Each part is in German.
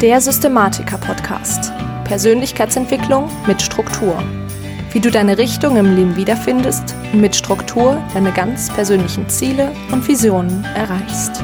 Der Systematiker-Podcast. Persönlichkeitsentwicklung mit Struktur. Wie du deine Richtung im Leben wiederfindest und mit Struktur deine ganz persönlichen Ziele und Visionen erreichst.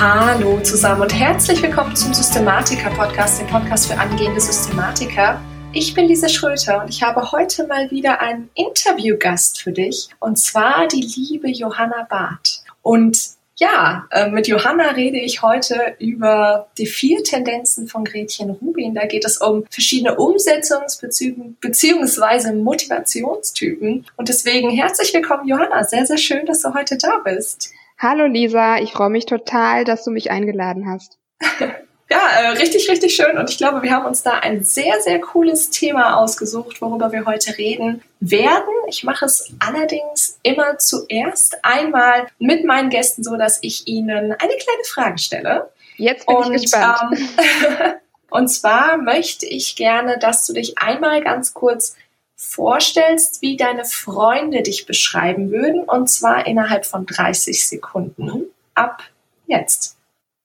Hallo zusammen und herzlich willkommen zum Systematiker-Podcast, dem Podcast für angehende Systematiker. Ich bin Lisa Schröter und ich habe heute mal wieder einen Interviewgast für dich und zwar die liebe Johanna Barth. Und ja, äh, mit Johanna rede ich heute über die vier Tendenzen von Gretchen Rubin. Da geht es um verschiedene Umsetzungsbezüge bzw. Motivationstypen. Und deswegen herzlich willkommen, Johanna. Sehr, sehr schön, dass du heute da bist. Hallo Lisa, ich freue mich total, dass du mich eingeladen hast. Ja, äh, richtig, richtig schön. Und ich glaube, wir haben uns da ein sehr, sehr cooles Thema ausgesucht, worüber wir heute reden werden. Ich mache es allerdings immer zuerst einmal mit meinen Gästen so, dass ich ihnen eine kleine Frage stelle. Jetzt bin und, ich gespannt. Ähm, und zwar möchte ich gerne, dass du dich einmal ganz kurz vorstellst, wie deine Freunde dich beschreiben würden. Und zwar innerhalb von 30 Sekunden. Ab jetzt.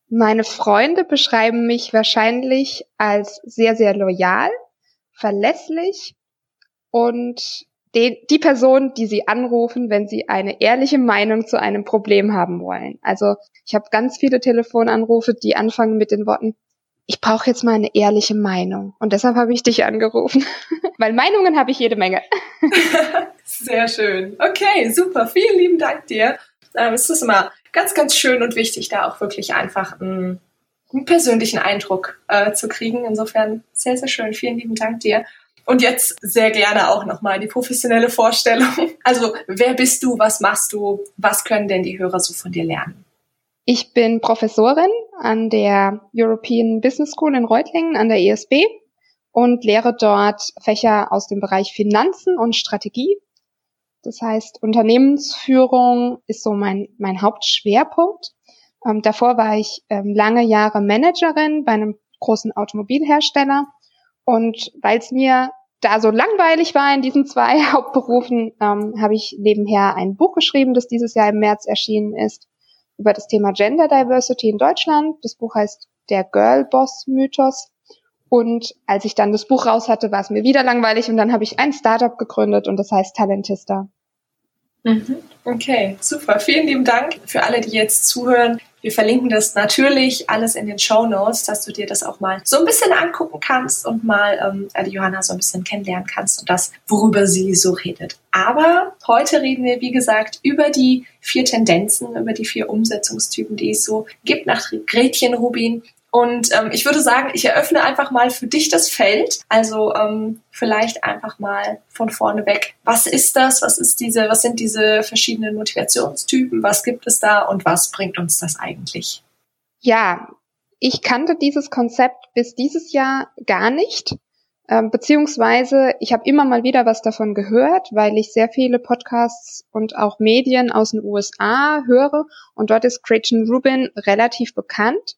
Meine Freunde beschreiben mich wahrscheinlich als sehr, sehr loyal, verlässlich und den, die Person, die sie anrufen, wenn sie eine ehrliche Meinung zu einem Problem haben wollen. Also ich habe ganz viele Telefonanrufe, die anfangen mit den Worten, ich brauche jetzt mal eine ehrliche Meinung. Und deshalb habe ich dich angerufen. Weil Meinungen habe ich jede Menge. Sehr schön. Okay, super. Vielen lieben Dank dir. Ähm, es ist immer ganz, ganz schön und wichtig, da auch wirklich einfach einen, einen persönlichen Eindruck äh, zu kriegen. Insofern sehr, sehr schön. Vielen lieben Dank dir. Und jetzt sehr gerne auch nochmal die professionelle Vorstellung. Also, wer bist du? Was machst du? Was können denn die Hörer so von dir lernen? Ich bin Professorin an der European Business School in Reutlingen an der ESB und lehre dort Fächer aus dem Bereich Finanzen und Strategie das heißt, Unternehmensführung ist so mein, mein Hauptschwerpunkt. Ähm, davor war ich ähm, lange Jahre Managerin bei einem großen Automobilhersteller. Und weil es mir da so langweilig war in diesen zwei Hauptberufen, ähm, habe ich nebenher ein Buch geschrieben, das dieses Jahr im März erschienen ist, über das Thema Gender Diversity in Deutschland. Das Buch heißt Der Girl Boss Mythos. Und als ich dann das Buch raus hatte, war es mir wieder langweilig und dann habe ich ein Startup gegründet und das heißt Talentista. Mhm. Okay, super. Vielen lieben Dank für alle, die jetzt zuhören. Wir verlinken das natürlich alles in den Show Notes, dass du dir das auch mal so ein bisschen angucken kannst und mal ähm, die Johanna so ein bisschen kennenlernen kannst und das, worüber sie so redet. Aber heute reden wir, wie gesagt, über die vier Tendenzen, über die vier Umsetzungstypen, die es so gibt nach Gretchen Rubin. Und ähm, ich würde sagen, ich eröffne einfach mal für dich das Feld. Also ähm, vielleicht einfach mal von vorne weg. Was ist das? Was ist diese, was sind diese verschiedenen Motivationstypen? Was gibt es da und was bringt uns das eigentlich? Ja, ich kannte dieses Konzept bis dieses Jahr gar nicht. Ähm, beziehungsweise ich habe immer mal wieder was davon gehört, weil ich sehr viele Podcasts und auch Medien aus den USA höre und dort ist Gretchen Rubin relativ bekannt.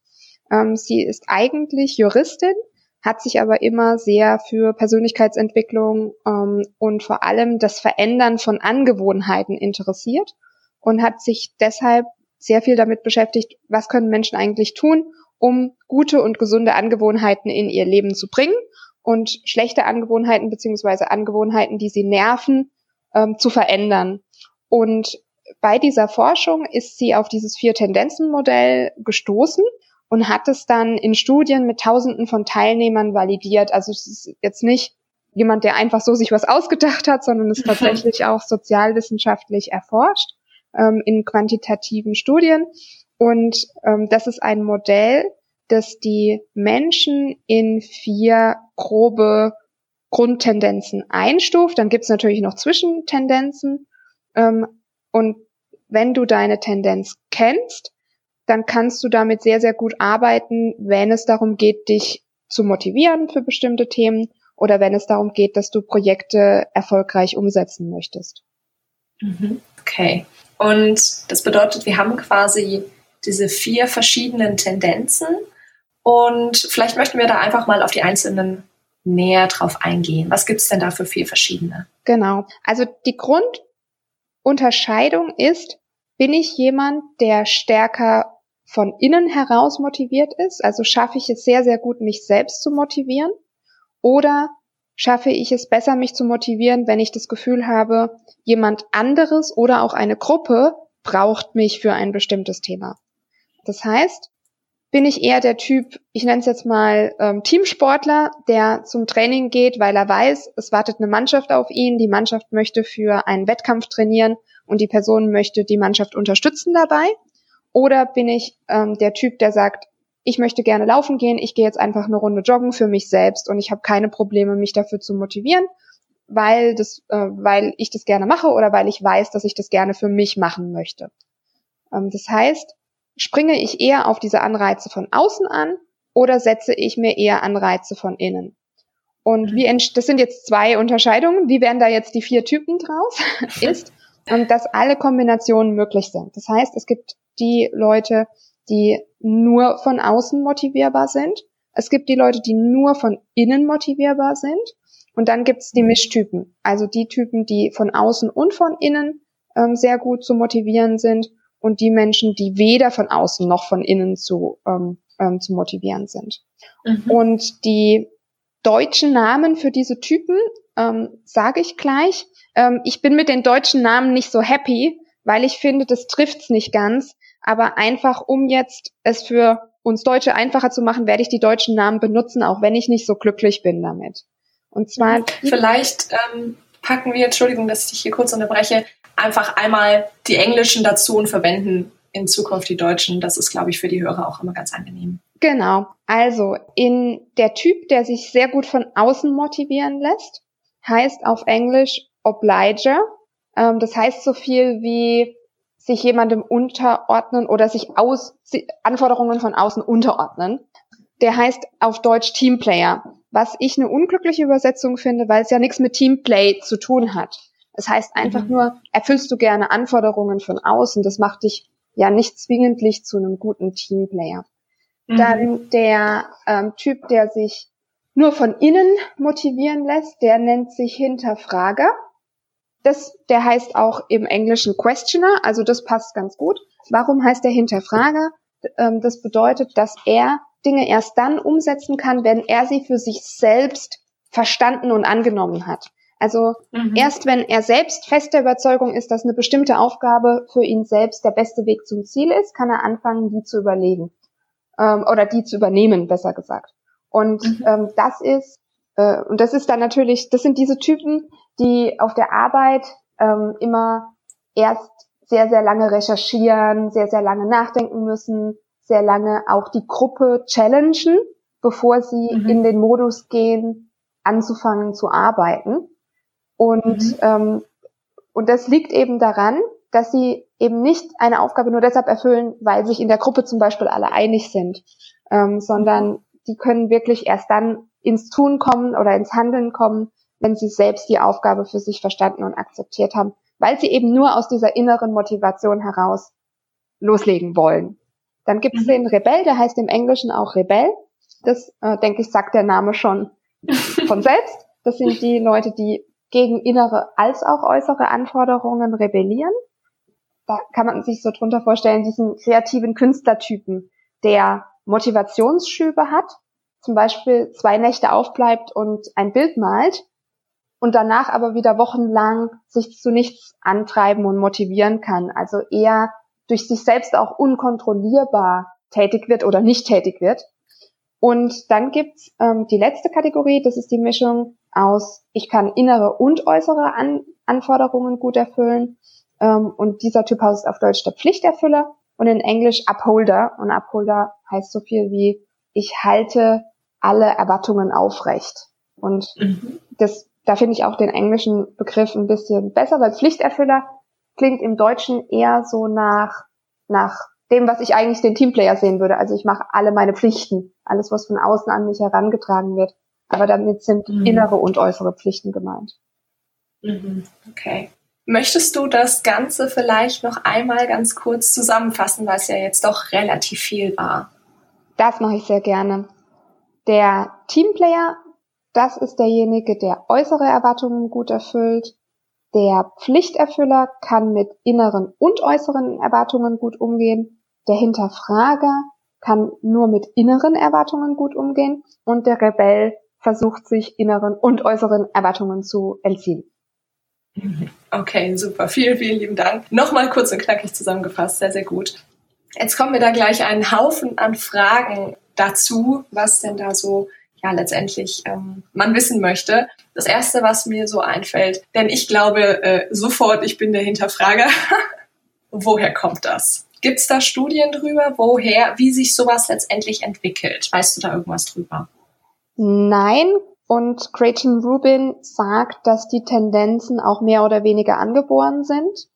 Ähm, sie ist eigentlich Juristin, hat sich aber immer sehr für Persönlichkeitsentwicklung ähm, und vor allem das Verändern von Angewohnheiten interessiert und hat sich deshalb sehr viel damit beschäftigt, was können Menschen eigentlich tun, um gute und gesunde Angewohnheiten in ihr Leben zu bringen und schlechte Angewohnheiten beziehungsweise Angewohnheiten, die sie nerven, ähm, zu verändern. Und bei dieser Forschung ist sie auf dieses Vier-Tendenzen-Modell gestoßen und hat es dann in Studien mit Tausenden von Teilnehmern validiert. Also es ist jetzt nicht jemand, der einfach so sich was ausgedacht hat, sondern es tatsächlich auch sozialwissenschaftlich erforscht ähm, in quantitativen Studien. Und ähm, das ist ein Modell, das die Menschen in vier grobe Grundtendenzen einstuft. Dann gibt es natürlich noch Zwischentendenzen. Ähm, und wenn du deine Tendenz kennst, dann kannst du damit sehr, sehr gut arbeiten, wenn es darum geht, dich zu motivieren für bestimmte Themen oder wenn es darum geht, dass du Projekte erfolgreich umsetzen möchtest. Mhm. Okay. Und das bedeutet, wir haben quasi diese vier verschiedenen Tendenzen und vielleicht möchten wir da einfach mal auf die einzelnen näher drauf eingehen. Was gibt es denn da für vier verschiedene? Genau. Also die Grundunterscheidung ist, bin ich jemand, der stärker von innen heraus motiviert ist, also schaffe ich es sehr, sehr gut, mich selbst zu motivieren, oder schaffe ich es besser, mich zu motivieren, wenn ich das Gefühl habe, jemand anderes oder auch eine Gruppe braucht mich für ein bestimmtes Thema. Das heißt, bin ich eher der Typ, ich nenne es jetzt mal ähm, Teamsportler, der zum Training geht, weil er weiß, es wartet eine Mannschaft auf ihn, die Mannschaft möchte für einen Wettkampf trainieren und die Person möchte die Mannschaft unterstützen dabei. Oder bin ich ähm, der Typ, der sagt, ich möchte gerne laufen gehen, ich gehe jetzt einfach eine Runde joggen für mich selbst und ich habe keine Probleme, mich dafür zu motivieren, weil das, äh, weil ich das gerne mache oder weil ich weiß, dass ich das gerne für mich machen möchte. Ähm, das heißt, Springe ich eher auf diese Anreize von außen an oder setze ich mir eher Anreize von innen? Und wie mhm. das sind jetzt zwei Unterscheidungen. Wie werden da jetzt die vier Typen draus? ist, dass alle Kombinationen möglich sind. Das heißt, es gibt die Leute, die nur von außen motivierbar sind. Es gibt die Leute, die nur von innen motivierbar sind. Und dann gibt es die. Mischtypen, also die Typen, die von außen und von innen ähm, sehr gut zu motivieren sind und die Menschen, die weder von außen noch von innen zu, ähm, ähm, zu motivieren sind. Mhm. Und die deutschen Namen für diese Typen ähm, sage ich gleich. Ähm, ich bin mit den deutschen Namen nicht so happy, weil ich finde, das trifft's nicht ganz. Aber einfach, um jetzt es für uns Deutsche einfacher zu machen, werde ich die deutschen Namen benutzen, auch wenn ich nicht so glücklich bin damit. Und zwar. Vielleicht ähm, packen wir, Entschuldigung, dass ich hier kurz unterbreche, einfach einmal die englischen dazu und verwenden in Zukunft die deutschen. Das ist, glaube ich, für die Hörer auch immer ganz angenehm. Genau. Also in der Typ, der sich sehr gut von außen motivieren lässt, heißt auf Englisch Obliger. Ähm, das heißt so viel wie sich jemandem unterordnen oder sich aus Anforderungen von außen unterordnen. Der heißt auf Deutsch Teamplayer, was ich eine unglückliche Übersetzung finde, weil es ja nichts mit Teamplay zu tun hat. Es heißt einfach mhm. nur, erfüllst du gerne Anforderungen von außen. Das macht dich ja nicht zwingendlich zu einem guten Teamplayer. Mhm. Dann der ähm, Typ, der sich nur von innen motivieren lässt, der nennt sich Hinterfrager. Das, der heißt auch im Englischen Questioner, also das passt ganz gut. Warum heißt der Hinterfrager? Ähm, das bedeutet, dass er Dinge erst dann umsetzen kann, wenn er sie für sich selbst verstanden und angenommen hat. Also mhm. erst wenn er selbst fest der Überzeugung ist, dass eine bestimmte Aufgabe für ihn selbst der beste Weg zum Ziel ist, kann er anfangen, die zu überlegen ähm, oder die zu übernehmen, besser gesagt. Und mhm. ähm, das ist äh, und das ist dann natürlich, das sind diese Typen, die auf der Arbeit ähm, immer erst sehr sehr lange recherchieren, sehr sehr lange nachdenken müssen, sehr lange auch die Gruppe challengen, bevor sie mhm. in den Modus gehen, anzufangen zu arbeiten. Und, mhm. ähm, und das liegt eben daran, dass sie eben nicht eine Aufgabe nur deshalb erfüllen, weil sich in der Gruppe zum Beispiel alle einig sind, ähm, sondern die können wirklich erst dann ins Tun kommen oder ins Handeln kommen, wenn sie selbst die Aufgabe für sich verstanden und akzeptiert haben, weil sie eben nur aus dieser inneren Motivation heraus loslegen wollen. Dann gibt es mhm. den Rebell, der heißt im Englischen auch Rebell. Das, äh, denke ich, sagt der Name schon von selbst. Das sind die Leute, die gegen innere als auch äußere Anforderungen rebellieren. Da kann man sich so drunter vorstellen, diesen kreativen Künstlertypen, der Motivationsschübe hat, zum Beispiel zwei Nächte aufbleibt und ein Bild malt und danach aber wieder wochenlang sich zu nichts antreiben und motivieren kann. Also eher durch sich selbst auch unkontrollierbar tätig wird oder nicht tätig wird. Und dann gibt's ähm, die letzte Kategorie, das ist die Mischung aus, ich kann innere und äußere An Anforderungen gut erfüllen. Ähm, und dieser Typ heißt auf Deutsch der Pflichterfüller und in Englisch Upholder. Und Upholder heißt so viel wie, ich halte alle Erwartungen aufrecht. Und mhm. das, da finde ich auch den englischen Begriff ein bisschen besser, weil Pflichterfüller klingt im Deutschen eher so nach, nach dem, was ich eigentlich den Teamplayer sehen würde. Also ich mache alle meine Pflichten, alles, was von außen an mich herangetragen wird. Aber damit sind mhm. innere und äußere Pflichten gemeint. Mhm. Okay. Möchtest du das Ganze vielleicht noch einmal ganz kurz zusammenfassen, weil es ja jetzt doch relativ viel war? Das mache ich sehr gerne. Der Teamplayer, das ist derjenige, der äußere Erwartungen gut erfüllt. Der Pflichterfüller kann mit inneren und äußeren Erwartungen gut umgehen. der Hinterfrager kann nur mit inneren Erwartungen gut umgehen und der Rebell versucht sich inneren und äußeren Erwartungen zu entziehen. Okay, super. Vielen, vielen lieben Dank. Nochmal kurz und knackig zusammengefasst. Sehr, sehr gut. Jetzt kommen wir da gleich einen Haufen an Fragen dazu, was denn da so ja letztendlich ähm, man wissen möchte. Das erste, was mir so einfällt, denn ich glaube äh, sofort, ich bin der Hinterfrager. Woher kommt das? Gibt es da Studien drüber, woher, wie sich sowas letztendlich entwickelt? Weißt du da irgendwas drüber? Nein. Und Gretchen Rubin sagt, dass die Tendenzen auch mehr oder weniger angeboren sind.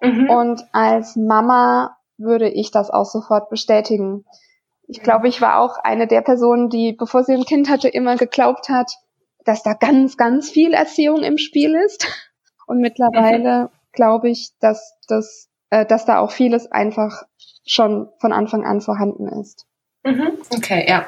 Mhm. Und als Mama würde ich das auch sofort bestätigen. Ich glaube, ich war auch eine der Personen, die, bevor sie ein Kind hatte, immer geglaubt hat, dass da ganz, ganz viel Erziehung im Spiel ist. Und mittlerweile mhm. glaube ich, dass das, äh, dass da auch vieles einfach schon von Anfang an vorhanden ist. Mhm. Okay, ja.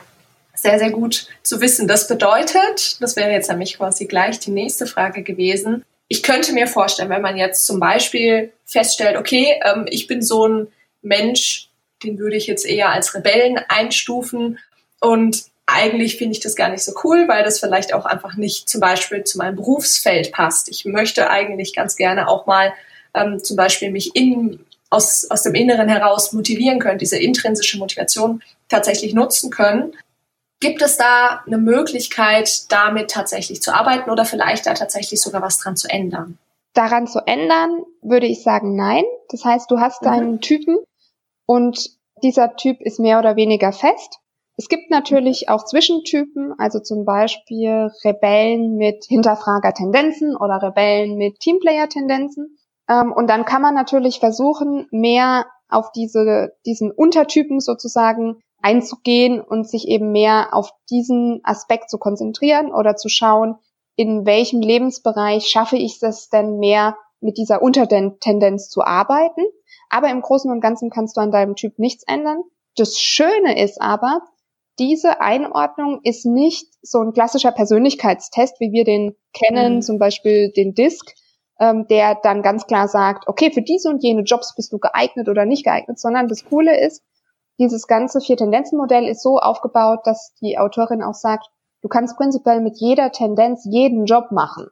Sehr, sehr gut zu wissen. Das bedeutet, das wäre jetzt nämlich quasi gleich die nächste Frage gewesen. Ich könnte mir vorstellen, wenn man jetzt zum Beispiel feststellt, okay, ähm, ich bin so ein Mensch, den würde ich jetzt eher als Rebellen einstufen. Und eigentlich finde ich das gar nicht so cool, weil das vielleicht auch einfach nicht zum Beispiel zu meinem Berufsfeld passt. Ich möchte eigentlich ganz gerne auch mal ähm, zum Beispiel mich in, aus, aus dem Inneren heraus motivieren können, diese intrinsische Motivation tatsächlich nutzen können. Gibt es da eine Möglichkeit, damit tatsächlich zu arbeiten oder vielleicht da tatsächlich sogar was dran zu ändern? Daran zu ändern, würde ich sagen, nein. Das heißt, du hast mhm. deinen Typen, und dieser Typ ist mehr oder weniger fest. Es gibt natürlich auch Zwischentypen, also zum Beispiel Rebellen mit Hinterfrager-Tendenzen oder Rebellen mit Teamplayer-Tendenzen. Ähm, und dann kann man natürlich versuchen, mehr auf diese, diesen Untertypen sozusagen einzugehen und sich eben mehr auf diesen Aspekt zu konzentrieren oder zu schauen, in welchem Lebensbereich schaffe ich es denn mehr mit dieser Untertendenz zu arbeiten. Aber im Großen und Ganzen kannst du an deinem Typ nichts ändern. Das Schöne ist aber, diese Einordnung ist nicht so ein klassischer Persönlichkeitstest, wie wir den kennen, mhm. zum Beispiel den DISC, ähm, der dann ganz klar sagt, okay, für diese und jene Jobs bist du geeignet oder nicht geeignet, sondern das Coole ist, dieses ganze Vier-Tendenzen-Modell ist so aufgebaut, dass die Autorin auch sagt, du kannst prinzipiell mit jeder Tendenz jeden Job machen.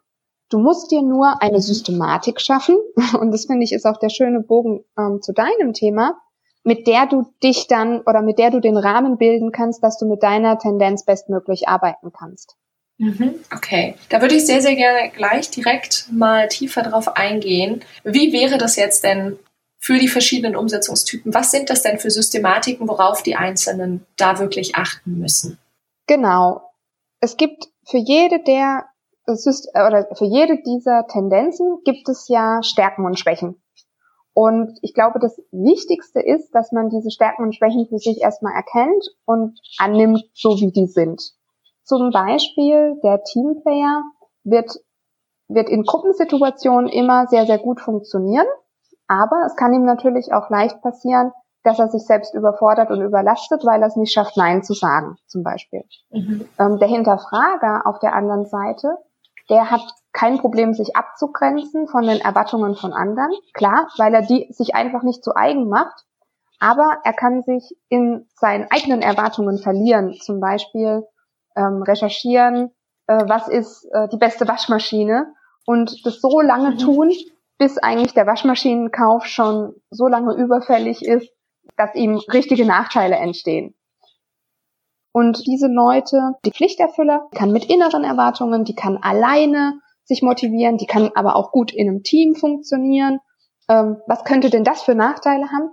Du musst dir nur eine Systematik schaffen, und das finde ich ist auch der schöne Bogen ähm, zu deinem Thema, mit der du dich dann oder mit der du den Rahmen bilden kannst, dass du mit deiner Tendenz bestmöglich arbeiten kannst. Mhm, okay, da würde ich sehr, sehr gerne gleich direkt mal tiefer drauf eingehen. Wie wäre das jetzt denn für die verschiedenen Umsetzungstypen? Was sind das denn für Systematiken, worauf die Einzelnen da wirklich achten müssen? Genau. Es gibt für jede der oder für jede dieser Tendenzen gibt es ja Stärken und Schwächen. Und ich glaube, das Wichtigste ist, dass man diese Stärken und Schwächen für sich erstmal erkennt und annimmt, so wie die sind. Zum Beispiel der Teamplayer wird, wird in Gruppensituationen immer sehr, sehr gut funktionieren. Aber es kann ihm natürlich auch leicht passieren, dass er sich selbst überfordert und überlastet, weil er es nicht schafft, Nein zu sagen, zum Beispiel. Mhm. Ähm, der Hinterfrager auf der anderen Seite der hat kein Problem, sich abzugrenzen von den Erwartungen von anderen. Klar, weil er die sich einfach nicht zu eigen macht. Aber er kann sich in seinen eigenen Erwartungen verlieren. Zum Beispiel ähm, recherchieren, äh, was ist äh, die beste Waschmaschine und das so lange mhm. tun, bis eigentlich der Waschmaschinenkauf schon so lange überfällig ist, dass ihm richtige Nachteile entstehen. Und diese Leute, die Pflichterfüller, kann mit inneren Erwartungen, die kann alleine sich motivieren, die kann aber auch gut in einem Team funktionieren. Ähm, was könnte denn das für Nachteile haben?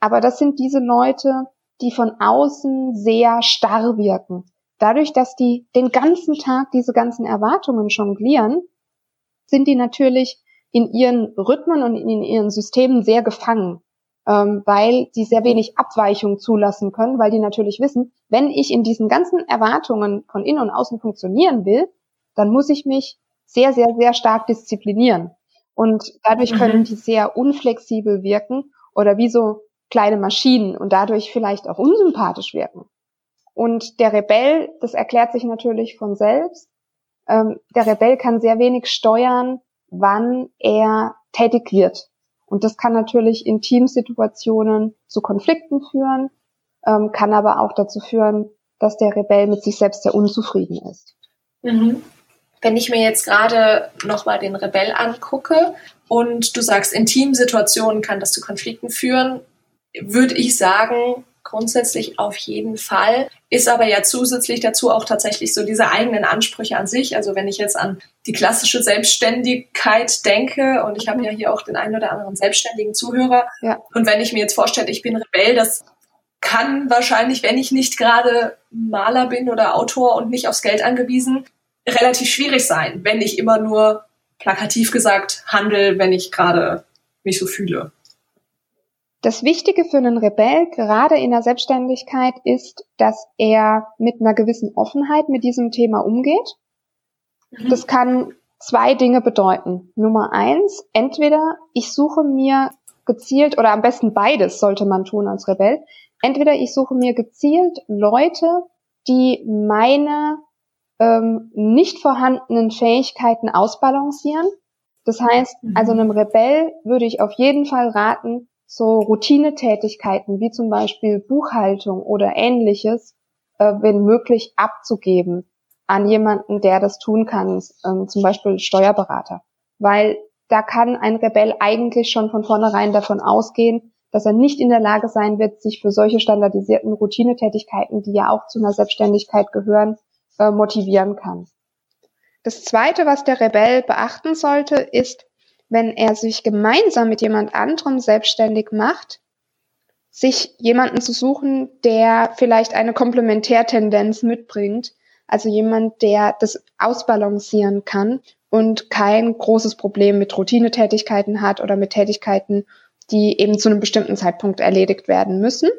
Aber das sind diese Leute, die von außen sehr starr wirken. Dadurch, dass die den ganzen Tag diese ganzen Erwartungen jonglieren, sind die natürlich in ihren Rhythmen und in ihren Systemen sehr gefangen ähm, weil sie sehr wenig Abweichung zulassen können, weil die natürlich wissen, wenn ich in diesen ganzen Erwartungen von innen und außen funktionieren will, dann muss ich mich sehr, sehr, sehr stark disziplinieren. Und dadurch mhm. können die sehr unflexibel wirken oder wie so kleine Maschinen und dadurch vielleicht auch unsympathisch wirken. Und der Rebell, das erklärt sich natürlich von selbst, ähm, der Rebell kann sehr wenig steuern, wann er tätig wird. Und das kann natürlich in Teamsituationen zu Konflikten führen, ähm, kann aber auch dazu führen, dass der Rebell mit sich selbst sehr unzufrieden ist. Mhm. Wenn ich mir jetzt gerade nochmal den Rebell angucke und du sagst, in Teamsituationen kann das zu Konflikten führen, würde ich sagen, grundsätzlich auf jeden Fall. Ist aber ja zusätzlich dazu auch tatsächlich so diese eigenen Ansprüche an sich. Also wenn ich jetzt an die klassische Selbstständigkeit denke und ich habe ja hier auch den einen oder anderen selbstständigen Zuhörer. Ja. Und wenn ich mir jetzt vorstelle, ich bin Rebell, das kann wahrscheinlich, wenn ich nicht gerade Maler bin oder Autor und nicht aufs Geld angewiesen, relativ schwierig sein, wenn ich immer nur plakativ gesagt handel, wenn ich gerade mich so fühle. Das Wichtige für einen Rebell, gerade in der Selbstständigkeit, ist, dass er mit einer gewissen Offenheit mit diesem Thema umgeht. Mhm. Das kann zwei Dinge bedeuten. Nummer eins, entweder ich suche mir gezielt, oder am besten beides sollte man tun als Rebell, entweder ich suche mir gezielt Leute, die meine ähm, nicht vorhandenen Fähigkeiten ausbalancieren. Das heißt, mhm. also einem Rebell würde ich auf jeden Fall raten, so Routinetätigkeiten wie zum Beispiel Buchhaltung oder ähnliches, äh, wenn möglich, abzugeben an jemanden, der das tun kann, ähm, zum Beispiel Steuerberater. Weil da kann ein Rebell eigentlich schon von vornherein davon ausgehen, dass er nicht in der Lage sein wird, sich für solche standardisierten Routinetätigkeiten, die ja auch zu einer Selbstständigkeit gehören, äh, motivieren kann. Das Zweite, was der Rebell beachten sollte, ist, wenn er sich gemeinsam mit jemand anderem selbstständig macht, sich jemanden zu suchen, der vielleicht eine Komplementärtendenz mitbringt, also jemand, der das ausbalancieren kann und kein großes Problem mit Routinetätigkeiten hat oder mit Tätigkeiten, die eben zu einem bestimmten Zeitpunkt erledigt werden müssen.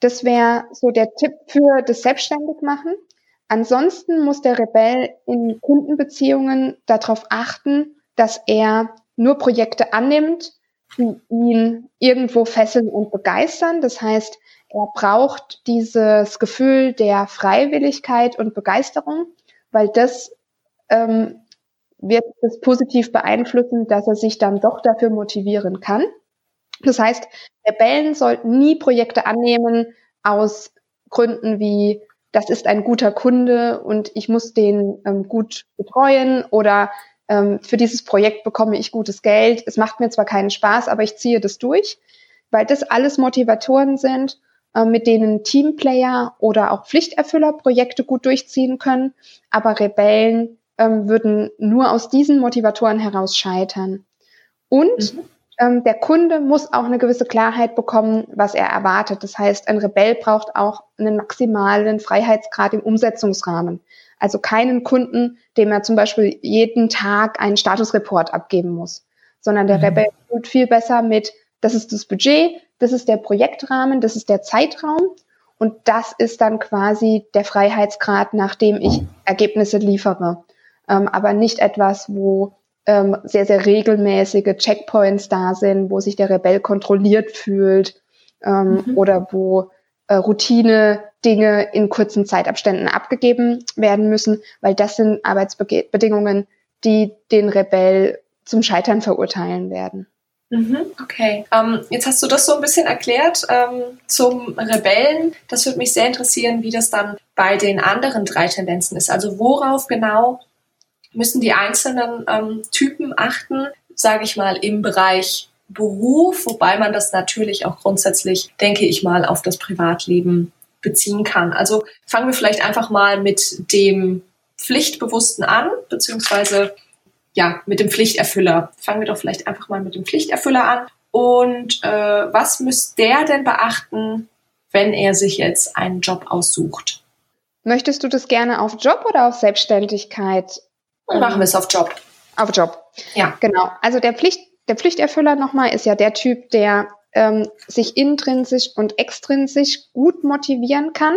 Das wäre so der Tipp für das Selbstständigmachen. Ansonsten muss der Rebell in Kundenbeziehungen darauf achten, dass er nur Projekte annimmt, die ihn irgendwo fesseln und begeistern. Das heißt, er braucht dieses Gefühl der Freiwilligkeit und Begeisterung, weil das ähm, wird es positiv beeinflussen, dass er sich dann doch dafür motivieren kann. Das heißt, Rebellen sollten nie Projekte annehmen aus Gründen wie, das ist ein guter Kunde und ich muss den ähm, gut betreuen oder ähm, für dieses Projekt bekomme ich gutes Geld. Es macht mir zwar keinen Spaß, aber ich ziehe das durch, weil das alles Motivatoren sind, äh, mit denen Teamplayer oder auch Pflichterfüller Projekte gut durchziehen können. Aber Rebellen ähm, würden nur aus diesen Motivatoren heraus scheitern. Und mhm. ähm, der Kunde muss auch eine gewisse Klarheit bekommen, was er erwartet. Das heißt, ein Rebell braucht auch einen maximalen Freiheitsgrad im Umsetzungsrahmen. Also keinen Kunden, dem er zum Beispiel jeden Tag einen Statusreport abgeben muss, sondern der mhm. Rebell tut viel besser mit, das ist das Budget, das ist der Projektrahmen, das ist der Zeitraum und das ist dann quasi der Freiheitsgrad, nach dem ich Ergebnisse liefere ähm, aber nicht etwas, wo ähm, sehr, sehr regelmäßige Checkpoints da sind, wo sich der Rebell kontrolliert fühlt ähm, mhm. oder wo äh, Routine Dinge in kurzen Zeitabständen abgegeben werden müssen, weil das sind Arbeitsbedingungen, die den Rebell zum Scheitern verurteilen werden. Mhm, okay, ähm, jetzt hast du das so ein bisschen erklärt ähm, zum Rebellen. Das würde mich sehr interessieren, wie das dann bei den anderen drei Tendenzen ist. Also worauf genau müssen die einzelnen ähm, Typen achten, sage ich mal, im Bereich Beruf, wobei man das natürlich auch grundsätzlich, denke ich mal, auf das Privatleben beziehen kann. Also fangen wir vielleicht einfach mal mit dem Pflichtbewussten an, beziehungsweise ja, mit dem Pflichterfüller. Fangen wir doch vielleicht einfach mal mit dem Pflichterfüller an. Und äh, was müsste der denn beachten, wenn er sich jetzt einen Job aussucht? Möchtest du das gerne auf Job oder auf Selbstständigkeit machen wir es auf Job. Auf Job. Ja. Genau. Also der Pflicht, der Pflichterfüller nochmal ist ja der Typ, der ähm, sich intrinsisch und extrinsisch gut motivieren kann.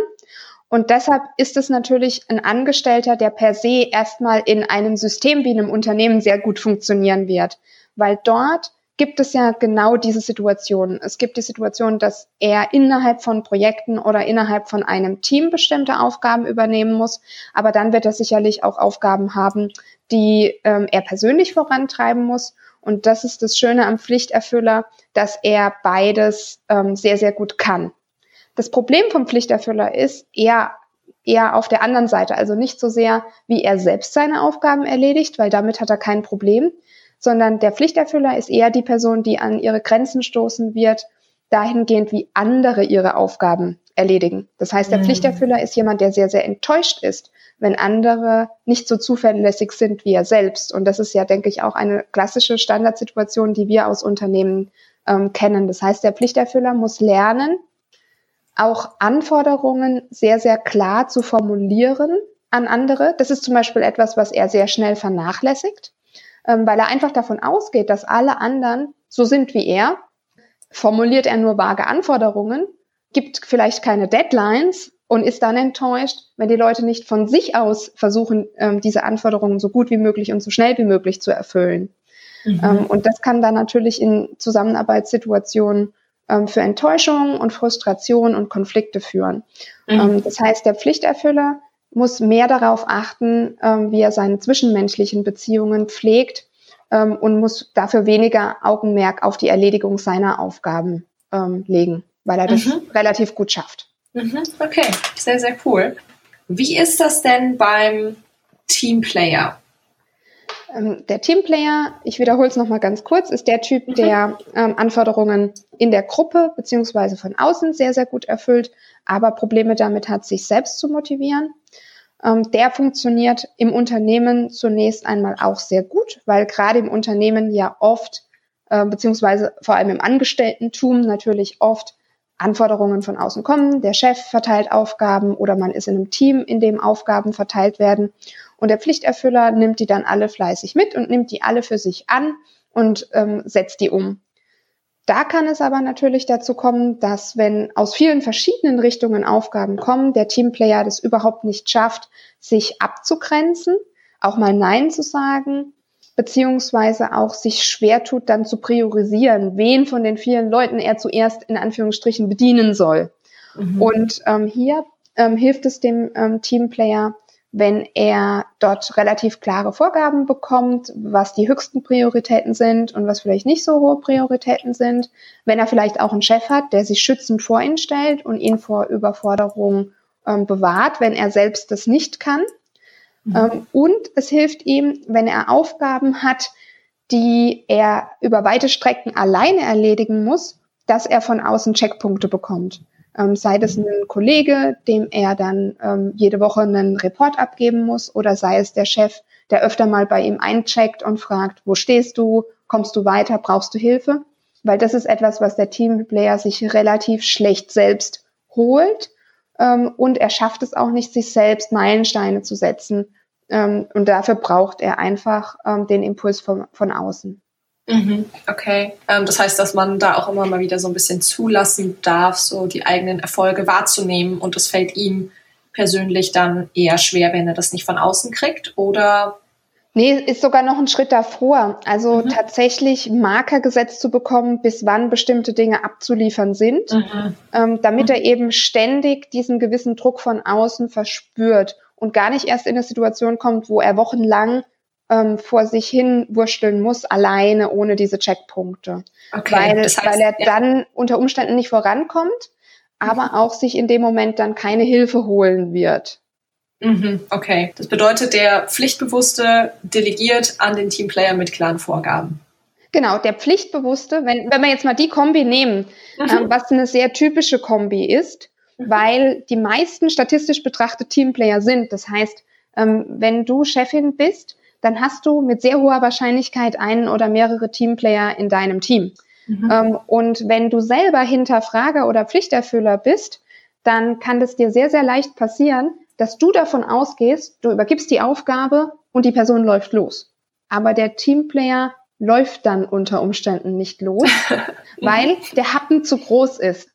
Und deshalb ist es natürlich ein Angestellter, der per se erstmal in einem System wie einem Unternehmen sehr gut funktionieren wird. Weil dort gibt es ja genau diese Situation. Es gibt die Situation, dass er innerhalb von Projekten oder innerhalb von einem Team bestimmte Aufgaben übernehmen muss. Aber dann wird er sicherlich auch Aufgaben haben, die ähm, er persönlich vorantreiben muss. Und das ist das Schöne am Pflichterfüller, dass er beides ähm, sehr, sehr gut kann. Das Problem vom Pflichterfüller ist eher, eher auf der anderen Seite, also nicht so sehr, wie er selbst seine Aufgaben erledigt, weil damit hat er kein Problem, sondern der Pflichterfüller ist eher die Person, die an ihre Grenzen stoßen wird, dahingehend, wie andere ihre Aufgaben erledigen. Das heißt, der mhm. Pflichterfüller ist jemand, der sehr, sehr enttäuscht ist, wenn andere nicht so zuverlässig sind wie er selbst. Und das ist ja, denke ich, auch eine klassische Standardsituation, die wir aus Unternehmen ähm, kennen. Das heißt, der Pflichterfüller muss lernen, auch Anforderungen sehr, sehr klar zu formulieren an andere. Das ist zum Beispiel etwas, was er sehr schnell vernachlässigt, ähm, weil er einfach davon ausgeht, dass alle anderen so sind wie er. Formuliert er nur vage Anforderungen, gibt vielleicht keine Deadlines und ist dann enttäuscht, wenn die Leute nicht von sich aus versuchen, ähm, diese Anforderungen so gut wie möglich und so schnell wie möglich zu erfüllen. Mhm. Ähm, und das kann dann natürlich in Zusammenarbeitssituationen ähm, für Enttäuschung und Frustration und Konflikte führen. Mhm. Das heißt, der Pflichterfüller muss mehr darauf achten, wie er seine zwischenmenschlichen Beziehungen pflegt ähm, und muss dafür weniger Augenmerk auf die Erledigung seiner Aufgaben legen, weil er das mhm. relativ gut schafft. Mhm, okay, sehr, sehr cool. Wie ist das denn beim Teamplayer? Ähm, der Teamplayer, ich wiederhole es nochmal ganz kurz, ist der Typ, mhm. der ähm, Anforderungen in der Gruppe beziehungsweise von außen sehr, sehr gut erfüllt, aber Probleme damit hat, sich selbst zu motivieren. Ähm, der funktioniert im Unternehmen zunächst einmal auch sehr gut, weil gerade im Unternehmen ja oft, äh, beziehungsweise vor allem im Angestellten-Tum natürlich oft Anforderungen von außen kommen, der Chef verteilt Aufgaben oder man ist in einem Team, in dem Aufgaben verteilt werden und der Pflichterfüller nimmt die dann alle fleißig mit und nimmt die alle für sich an und ähm, setzt die um. Da kann es aber natürlich dazu kommen, dass wenn aus vielen verschiedenen Richtungen Aufgaben kommen, der Teamplayer das überhaupt nicht schafft, sich abzugrenzen, auch mal Nein zu sagen beziehungsweise auch sich schwer tut, dann zu priorisieren, wen von den vielen Leuten er zuerst in Anführungsstrichen bedienen soll. Mhm. Und ähm, hier ähm, hilft es dem ähm, Teamplayer, wenn er dort relativ klare Vorgaben bekommt, was die höchsten Prioritäten sind und was vielleicht nicht so hohe Prioritäten sind. Wenn er vielleicht auch einen Chef hat, der sich schützend vor ihn stellt und ihn vor Überforderung ähm, bewahrt, wenn er selbst das nicht kann. Mhm. Ähm, und es hilft ihm, wenn er Aufgaben hat, die er über weite Strecken alleine erledigen muss, dass er von außen Checkpunkte bekommt. Ähm, sei das ein Kollege, dem er dann ähm, jede Woche einen Report abgeben muss, oder sei es der Chef, der öfter mal bei ihm eincheckt und fragt, wo stehst du, kommst du weiter, brauchst du Hilfe? Weil das ist etwas, was der Teamplayer sich relativ schlecht selbst holt ähm, und er schafft es auch nicht, sich selbst Meilensteine zu setzen. Ähm, und dafür braucht er einfach ähm, den Impuls von, von außen. Mhm, okay. Ähm, das heißt, dass man da auch immer mal wieder so ein bisschen zulassen darf, so die eigenen Erfolge wahrzunehmen und es fällt ihm persönlich dann eher schwer, wenn er das nicht von außen kriegt oder Nee, ist sogar noch ein Schritt davor. Also mhm. tatsächlich Marker gesetzt zu bekommen, bis wann bestimmte Dinge abzuliefern sind, mhm. ähm, damit mhm. er eben ständig diesen gewissen Druck von außen verspürt und gar nicht erst in eine Situation kommt, wo er wochenlang ähm, vor sich hin wursteln muss, alleine, ohne diese Checkpunkte. Okay, weil, das heißt, weil er ja. dann unter Umständen nicht vorankommt, aber mhm. auch sich in dem Moment dann keine Hilfe holen wird. Mhm, okay. Das bedeutet, der Pflichtbewusste delegiert an den Teamplayer mit klaren Vorgaben. Genau, der Pflichtbewusste, wenn, wenn wir jetzt mal die Kombi nehmen, mhm. ähm, was eine sehr typische Kombi ist, mhm. weil die meisten statistisch betrachtet Teamplayer sind. Das heißt, ähm, wenn du Chefin bist, dann hast du mit sehr hoher Wahrscheinlichkeit einen oder mehrere Teamplayer in deinem Team. Mhm. Ähm, und wenn du selber Hinterfrager oder Pflichterfüller bist, dann kann das dir sehr, sehr leicht passieren, dass du davon ausgehst, du übergibst die Aufgabe und die Person läuft los. Aber der Teamplayer läuft dann unter Umständen nicht los, weil der Happen zu groß ist.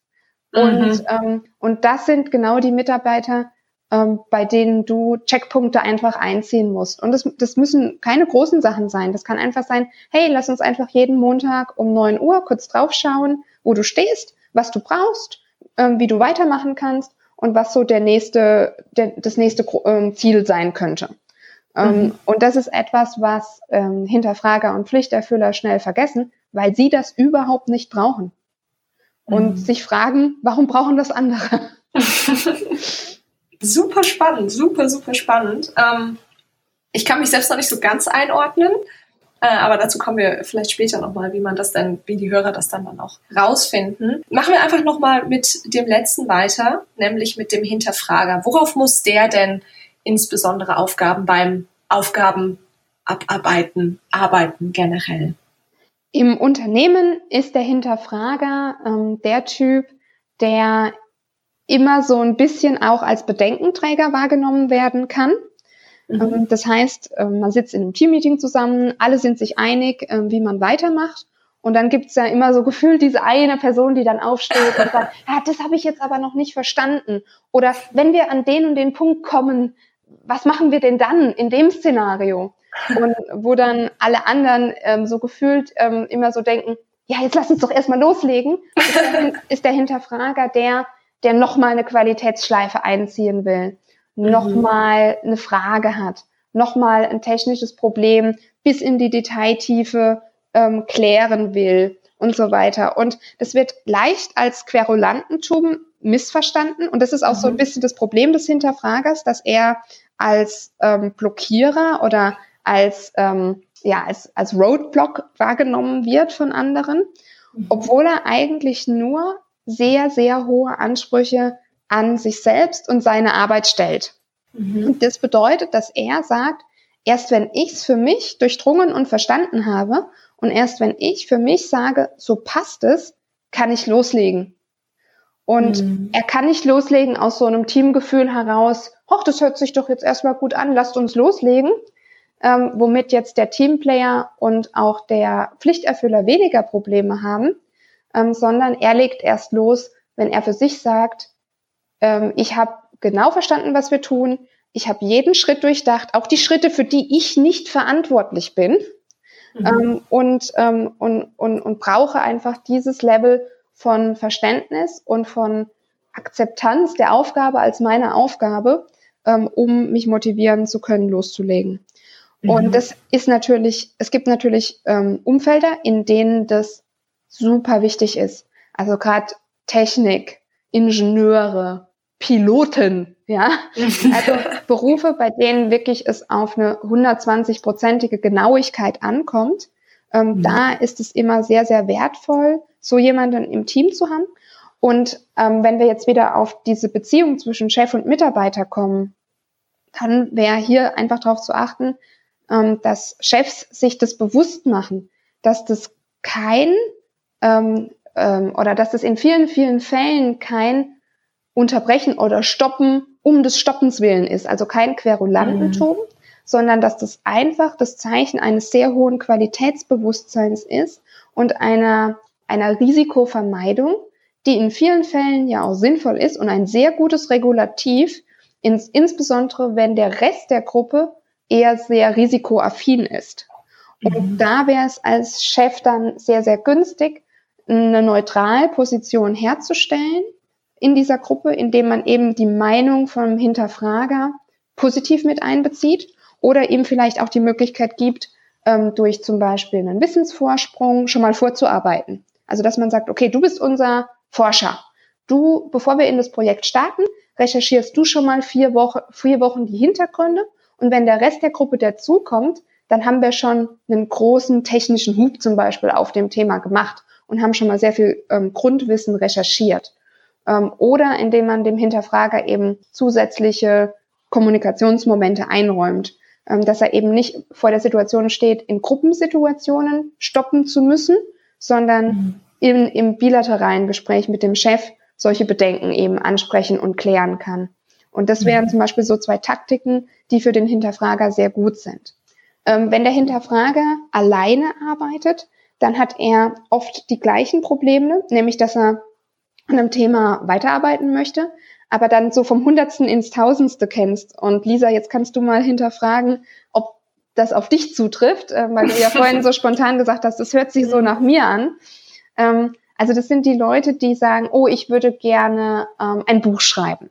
Und, mhm. ähm, und das sind genau die Mitarbeiter, ähm, bei denen du Checkpunkte einfach einziehen musst. Und das, das müssen keine großen Sachen sein. Das kann einfach sein, hey, lass uns einfach jeden Montag um neun Uhr kurz draufschauen, wo du stehst, was du brauchst, ähm, wie du weitermachen kannst und was so der nächste, der, das nächste ähm, Ziel sein könnte. Ähm, mhm. Und das ist etwas, was ähm, Hinterfrager und Pflichterfüller schnell vergessen, weil sie das überhaupt nicht brauchen. Und mhm. sich fragen, warum brauchen das andere? super spannend, super, super spannend. Ähm, ich kann mich selbst noch nicht so ganz einordnen, äh, aber dazu kommen wir vielleicht später nochmal, wie man das dann, wie die Hörer das dann, dann auch rausfinden. Machen wir einfach nochmal mit dem letzten weiter, nämlich mit dem Hinterfrager. Worauf muss der denn insbesondere Aufgaben beim Aufgaben abarbeiten, arbeiten generell? Im Unternehmen ist der Hinterfrager ähm, der Typ, der immer so ein bisschen auch als Bedenkenträger wahrgenommen werden kann. Mhm. Ähm, das heißt, ähm, man sitzt in einem Teammeeting zusammen, alle sind sich einig, ähm, wie man weitermacht. Und dann gibt's ja immer so gefühlt diese eine Person, die dann aufsteht und sagt, ja, das habe ich jetzt aber noch nicht verstanden. Oder wenn wir an den und den Punkt kommen, was machen wir denn dann in dem Szenario? Und wo dann alle anderen ähm, so gefühlt ähm, immer so denken, ja, jetzt lass uns doch erstmal loslegen, ist der Hinterfrager der, der nochmal eine Qualitätsschleife einziehen will, mhm. nochmal eine Frage hat, nochmal ein technisches Problem bis in die Detailtiefe ähm, klären will und so weiter. Und das wird leicht als Querulantentum missverstanden. Und das ist auch mhm. so ein mhm. bisschen das Problem des Hinterfragers, dass er als ähm, Blockierer oder als, ähm, ja, als, als Roadblock wahrgenommen wird von anderen, mhm. obwohl er eigentlich nur sehr, sehr hohe Ansprüche an sich selbst und seine Arbeit stellt. Mhm. Und das bedeutet, dass er sagt, erst wenn ich es für mich durchdrungen und verstanden habe und erst wenn ich für mich sage, so passt es, kann ich loslegen. Und mhm. er kann nicht loslegen aus so einem Teamgefühl heraus, hoch, das hört sich doch jetzt erstmal gut an, lasst uns loslegen, ähm, womit jetzt der Teamplayer und auch der Pflichterfüller weniger Probleme haben, ähm, sondern er legt erst los, wenn er für sich sagt, ähm, ich habe genau verstanden, was wir tun, ich habe jeden Schritt durchdacht, auch die Schritte, für die ich nicht verantwortlich bin mhm. ähm, und, ähm, und, und, und brauche einfach dieses Level von Verständnis und von Akzeptanz der Aufgabe als meine Aufgabe, ähm, um mich motivieren zu können, loszulegen. Mhm. Und das ist natürlich, es gibt natürlich ähm, Umfelder, in denen das super wichtig ist. Also gerade Technik, Ingenieure, Piloten, ja. Also Berufe, bei denen wirklich es auf eine 120-prozentige Genauigkeit ankommt. Ähm, mhm. Da ist es immer sehr, sehr wertvoll, so jemanden im Team zu haben. Und ähm, wenn wir jetzt wieder auf diese Beziehung zwischen Chef und Mitarbeiter kommen, dann wäre hier einfach darauf zu achten, ähm, dass Chefs sich das bewusst machen, dass das kein ähm, ähm, oder dass das in vielen, vielen Fällen kein Unterbrechen oder Stoppen um des Stoppens willen ist, also kein Querulantentum, mhm. sondern dass das einfach das Zeichen eines sehr hohen Qualitätsbewusstseins ist und einer, einer Risikovermeidung, die in vielen Fällen ja auch sinnvoll ist und ein sehr gutes Regulativ, ins, insbesondere wenn der Rest der Gruppe eher sehr risikoaffin ist. Und mhm. da wäre es als Chef dann sehr, sehr günstig, eine Neutralposition herzustellen in dieser Gruppe, indem man eben die Meinung vom Hinterfrager positiv mit einbezieht oder ihm vielleicht auch die Möglichkeit gibt, ähm, durch zum Beispiel einen Wissensvorsprung schon mal vorzuarbeiten. Also dass man sagt, okay, du bist unser Forscher. Du, bevor wir in das Projekt starten, recherchierst du schon mal vier Wochen, vier Wochen die Hintergründe und wenn der Rest der Gruppe dazukommt, dann haben wir schon einen großen technischen Hub zum Beispiel auf dem Thema gemacht und haben schon mal sehr viel ähm, Grundwissen recherchiert. Ähm, oder indem man dem Hinterfrager eben zusätzliche Kommunikationsmomente einräumt, ähm, dass er eben nicht vor der Situation steht, in Gruppensituationen stoppen zu müssen, sondern mhm. in, im bilateralen Gespräch mit dem Chef solche Bedenken eben ansprechen und klären kann. Und das wären mhm. zum Beispiel so zwei Taktiken, die für den Hinterfrager sehr gut sind. Ähm, wenn der Hinterfrager alleine arbeitet, dann hat er oft die gleichen Probleme, nämlich dass er an einem Thema weiterarbeiten möchte, aber dann so vom Hundertsten ins Tausendste kennst. Und Lisa, jetzt kannst du mal hinterfragen, ob das auf dich zutrifft, äh, weil du ja vorhin so spontan gesagt hast, das hört sich so nach mir an. Ähm, also das sind die Leute, die sagen, oh, ich würde gerne ähm, ein Buch schreiben.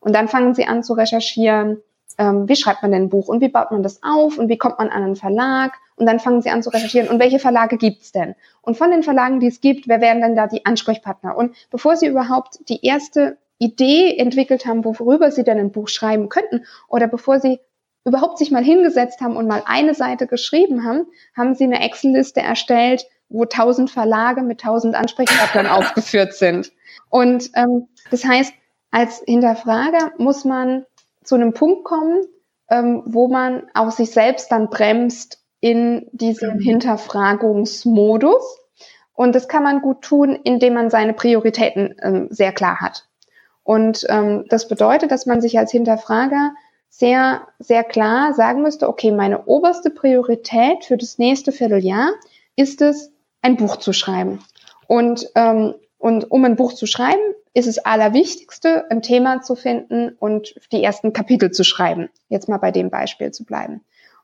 Und dann fangen sie an zu recherchieren, ähm, wie schreibt man denn ein Buch und wie baut man das auf und wie kommt man an einen Verlag und dann fangen sie an zu recherchieren und welche Verlage gibt's denn? Und von den Verlagen, die es gibt, wer wären denn da die Ansprechpartner? Und bevor sie überhaupt die erste Idee entwickelt haben, worüber sie denn ein Buch schreiben könnten oder bevor sie überhaupt sich mal hingesetzt haben und mal eine Seite geschrieben haben, haben sie eine Excel-Liste erstellt, wo tausend Verlage mit tausend Ansprechpartnern aufgeführt sind. Und ähm, das heißt, als Hinterfrager muss man zu einem Punkt kommen, ähm, wo man auch sich selbst dann bremst in diesem mhm. Hinterfragungsmodus. Und das kann man gut tun, indem man seine Prioritäten ähm, sehr klar hat. Und ähm, das bedeutet, dass man sich als Hinterfrager sehr, sehr klar sagen müsste, okay, meine oberste Priorität für das nächste Vierteljahr ist es, ein Buch zu schreiben. Und, ähm, und um ein Buch zu schreiben, ist es allerwichtigste, ein Thema zu finden und die ersten Kapitel zu schreiben. Jetzt mal bei dem Beispiel zu bleiben.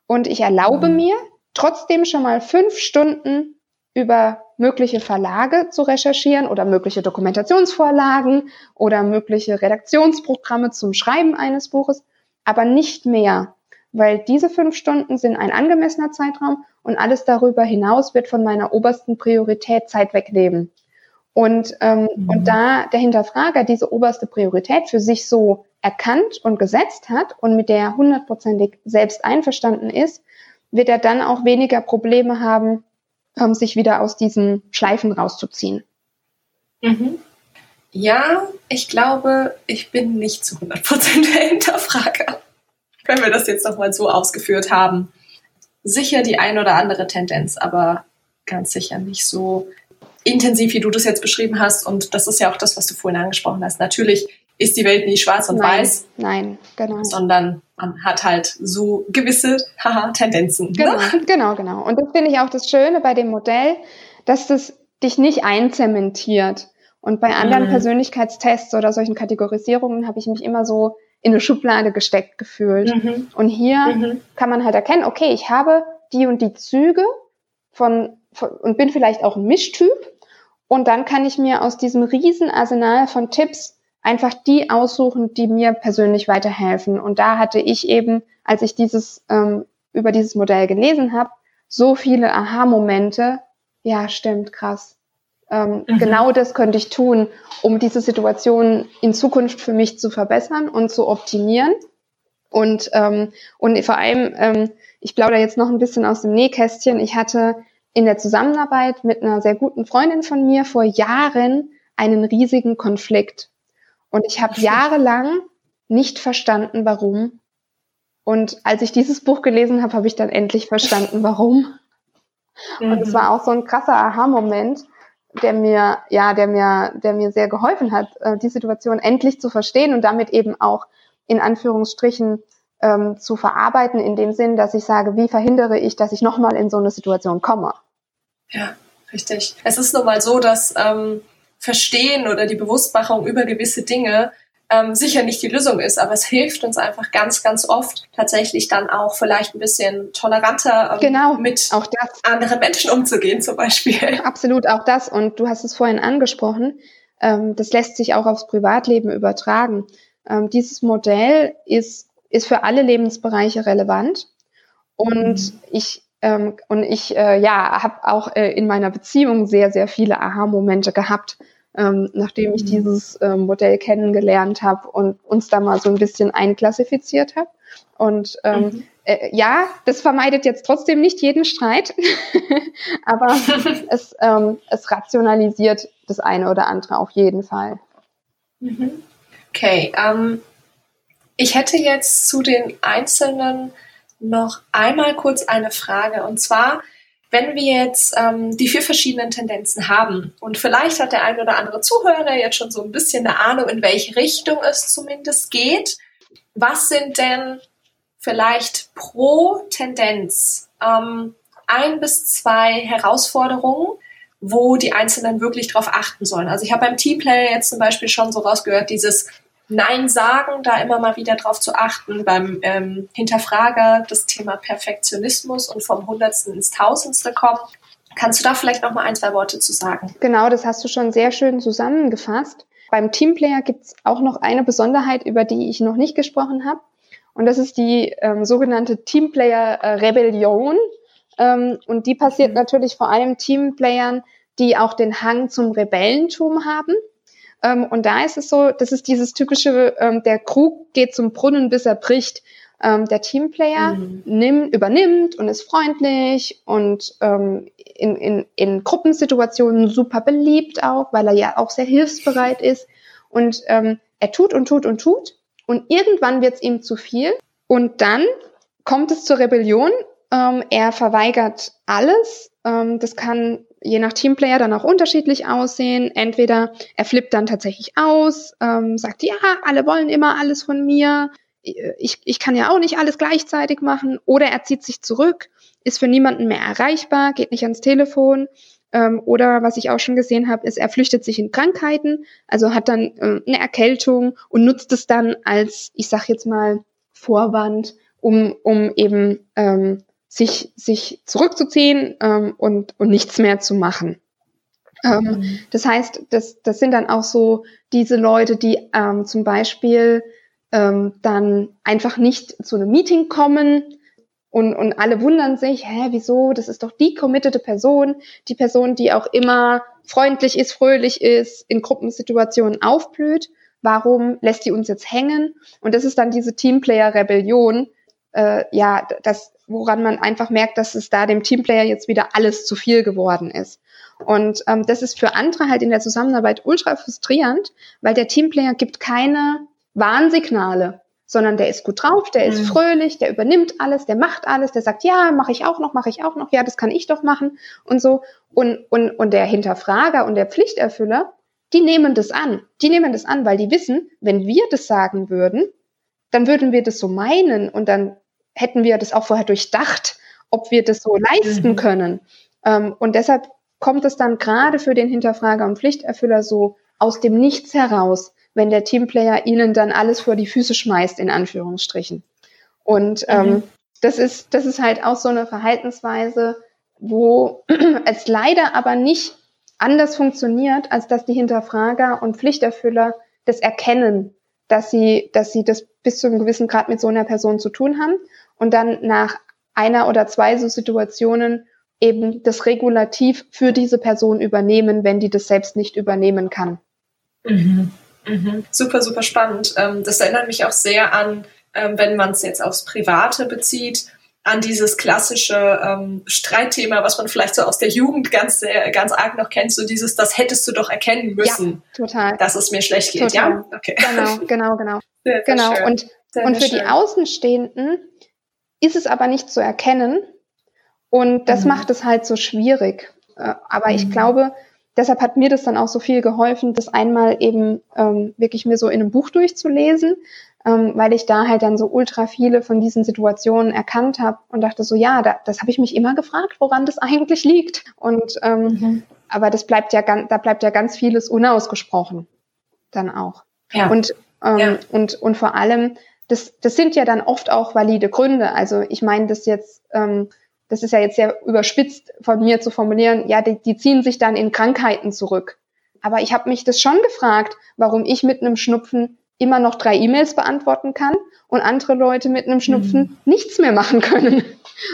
Und ich erlaube mhm. mir trotzdem schon mal fünf Stunden über mögliche Verlage zu recherchieren oder mögliche Dokumentationsvorlagen oder mögliche Redaktionsprogramme zum Schreiben eines Buches, aber nicht mehr, weil diese fünf Stunden sind ein angemessener Zeitraum und alles darüber hinaus wird von meiner obersten Priorität Zeit wegnehmen. Und, ähm, mhm. und da der Hinterfrager diese oberste Priorität für sich so erkannt und gesetzt hat und mit der hundertprozentig selbst einverstanden ist, wird er dann auch weniger Probleme haben, ähm, sich wieder aus diesen Schleifen rauszuziehen. Mhm. Ja, ich glaube, ich bin nicht zu 100% der Hinterfrager, wenn wir das jetzt nochmal so ausgeführt haben. Sicher die ein oder andere Tendenz, aber ganz sicher nicht so intensiv, wie du das jetzt beschrieben hast. Und das ist ja auch das, was du vorhin angesprochen hast. Natürlich ist die Welt nie schwarz und nein, weiß. Nein, genau. Sondern man hat halt so gewisse haha, Tendenzen. Genau, ne? genau, genau. Und das finde ich auch das Schöne bei dem Modell, dass das dich nicht einzementiert. Und bei anderen mhm. Persönlichkeitstests oder solchen Kategorisierungen habe ich mich immer so in eine Schublade gesteckt gefühlt. Mhm. Und hier mhm. kann man halt erkennen, okay, ich habe die und die Züge von und bin vielleicht auch ein Mischtyp. Und dann kann ich mir aus diesem riesen Arsenal von Tipps einfach die aussuchen, die mir persönlich weiterhelfen. Und da hatte ich eben, als ich dieses ähm, über dieses Modell gelesen habe, so viele Aha-Momente. Ja, stimmt, krass. Ähm, mhm. Genau das könnte ich tun, um diese Situation in Zukunft für mich zu verbessern und zu optimieren. Und, ähm, und vor allem, ähm, ich plaudere jetzt noch ein bisschen aus dem Nähkästchen. Ich hatte in der Zusammenarbeit mit einer sehr guten Freundin von mir vor Jahren einen riesigen Konflikt. Und ich habe jahrelang nicht verstanden, warum. Und als ich dieses Buch gelesen habe, habe ich dann endlich verstanden, warum. Und es mhm. war auch so ein krasser Aha-Moment, der mir, ja, der mir, der mir sehr geholfen hat, äh, die Situation endlich zu verstehen und damit eben auch in Anführungsstrichen ähm, zu verarbeiten, in dem Sinn, dass ich sage, wie verhindere ich, dass ich nochmal in so eine Situation komme. Ja, richtig. Es ist nun mal so, dass ähm, Verstehen oder die Bewusstmachung über gewisse Dinge ähm, sicher nicht die Lösung ist, aber es hilft uns einfach ganz, ganz oft tatsächlich dann auch vielleicht ein bisschen toleranter ähm, genau, mit auch das. anderen Menschen umzugehen zum Beispiel. Absolut, auch das. Und du hast es vorhin angesprochen, ähm, das lässt sich auch aufs Privatleben übertragen. Ähm, dieses Modell ist, ist für alle Lebensbereiche relevant. Und mhm. ich ähm, und ich äh, ja habe auch äh, in meiner Beziehung sehr sehr viele Aha-Momente gehabt, ähm, nachdem ich mhm. dieses ähm, Modell kennengelernt habe und uns da mal so ein bisschen einklassifiziert habe. Und ähm, mhm. äh, ja, das vermeidet jetzt trotzdem nicht jeden Streit, aber es, ähm, es rationalisiert das eine oder andere auf jeden Fall. Mhm. Okay, ähm, ich hätte jetzt zu den einzelnen noch einmal kurz eine Frage. Und zwar, wenn wir jetzt ähm, die vier verschiedenen Tendenzen haben und vielleicht hat der ein oder andere Zuhörer jetzt schon so ein bisschen eine Ahnung, in welche Richtung es zumindest geht. Was sind denn vielleicht pro Tendenz ähm, ein bis zwei Herausforderungen, wo die Einzelnen wirklich drauf achten sollen? Also ich habe beim Teamplayer jetzt zum Beispiel schon so rausgehört, dieses Nein sagen, da immer mal wieder drauf zu achten, beim ähm, Hinterfrager das Thema Perfektionismus und vom Hundertsten ins Tausendste kommen. Kannst du da vielleicht noch mal ein, zwei Worte zu sagen? Genau, das hast du schon sehr schön zusammengefasst. Beim Teamplayer gibt es auch noch eine Besonderheit, über die ich noch nicht gesprochen habe. Und das ist die ähm, sogenannte Teamplayer-Rebellion. Ähm, und die passiert mhm. natürlich vor allem Teamplayern, die auch den Hang zum Rebellentum haben. Ähm, und da ist es so, das ist dieses typische, ähm, der Krug geht zum Brunnen, bis er bricht. Ähm, der Teamplayer mhm. nimmt, übernimmt und ist freundlich und ähm, in, in, in Gruppensituationen super beliebt auch, weil er ja auch sehr hilfsbereit ist. Und ähm, er tut und tut und tut. Und irgendwann wird es ihm zu viel. Und dann kommt es zur Rebellion. Ähm, er verweigert alles. Ähm, das kann je nach Teamplayer dann auch unterschiedlich aussehen. Entweder er flippt dann tatsächlich aus, ähm, sagt, ja, alle wollen immer alles von mir. Ich, ich kann ja auch nicht alles gleichzeitig machen. Oder er zieht sich zurück, ist für niemanden mehr erreichbar, geht nicht ans Telefon. Ähm, oder was ich auch schon gesehen habe, ist, er flüchtet sich in Krankheiten, also hat dann äh, eine Erkältung und nutzt es dann als, ich sag jetzt mal, Vorwand, um, um eben ähm, sich, sich zurückzuziehen ähm, und, und nichts mehr zu machen. Ähm, mhm. Das heißt, das, das sind dann auch so diese Leute, die ähm, zum Beispiel ähm, dann einfach nicht zu einem Meeting kommen und, und alle wundern sich, hä, wieso? Das ist doch die committede Person, die Person, die auch immer freundlich ist, fröhlich ist, in Gruppensituationen aufblüht. Warum lässt die uns jetzt hängen? Und das ist dann diese Teamplayer-Rebellion, äh, ja, das, woran man einfach merkt, dass es da dem Teamplayer jetzt wieder alles zu viel geworden ist. Und ähm, das ist für andere halt in der Zusammenarbeit ultra frustrierend, weil der Teamplayer gibt keine Warnsignale, sondern der ist gut drauf, der ist mhm. fröhlich, der übernimmt alles, der macht alles, der sagt, ja, mache ich auch noch, mache ich auch noch, ja, das kann ich doch machen und so. Und, und, und der Hinterfrager und der Pflichterfüller, die nehmen das an. Die nehmen das an, weil die wissen, wenn wir das sagen würden, dann würden wir das so meinen und dann hätten wir das auch vorher durchdacht, ob wir das so leisten mhm. können. Ähm, und deshalb kommt es dann gerade für den Hinterfrager und Pflichterfüller so aus dem Nichts heraus, wenn der Teamplayer ihnen dann alles vor die Füße schmeißt, in Anführungsstrichen. Und ähm, mhm. das ist, das ist halt auch so eine Verhaltensweise, wo es leider aber nicht anders funktioniert, als dass die Hinterfrager und Pflichterfüller das erkennen, dass sie, dass sie das bis zu einem gewissen Grad mit so einer Person zu tun haben und dann nach einer oder zwei so Situationen eben das Regulativ für diese Person übernehmen, wenn die das selbst nicht übernehmen kann. Mhm. Mhm. Super, super spannend. Ähm, das erinnert mich auch sehr an, ähm, wenn man es jetzt aufs Private bezieht, an dieses klassische ähm, Streitthema, was man vielleicht so aus der Jugend ganz, ganz arg noch kennt, so dieses, das hättest du doch erkennen müssen, ja, total. dass es mir schlecht geht. Total. Ja, okay. Genau, genau, genau. Sehr, sehr genau. Schön. Und, sehr, und für schön. die Außenstehenden ist es aber nicht zu erkennen. Und das mhm. macht es halt so schwierig. Äh, aber mhm. ich glaube, deshalb hat mir das dann auch so viel geholfen, das einmal eben ähm, wirklich mir so in einem Buch durchzulesen, ähm, weil ich da halt dann so ultra viele von diesen Situationen erkannt habe und dachte so, ja, da, das habe ich mich immer gefragt, woran das eigentlich liegt. Und ähm, mhm. aber das bleibt ja ganz, da bleibt ja ganz vieles unausgesprochen dann auch. Ja. Und ähm, ja. und und vor allem das, das sind ja dann oft auch valide Gründe. Also ich meine das jetzt, ähm, das ist ja jetzt sehr überspitzt von mir zu formulieren, ja, die, die ziehen sich dann in Krankheiten zurück. Aber ich habe mich das schon gefragt, warum ich mit einem Schnupfen immer noch drei E-Mails beantworten kann und andere Leute mit einem Schnupfen mhm. nichts mehr machen können.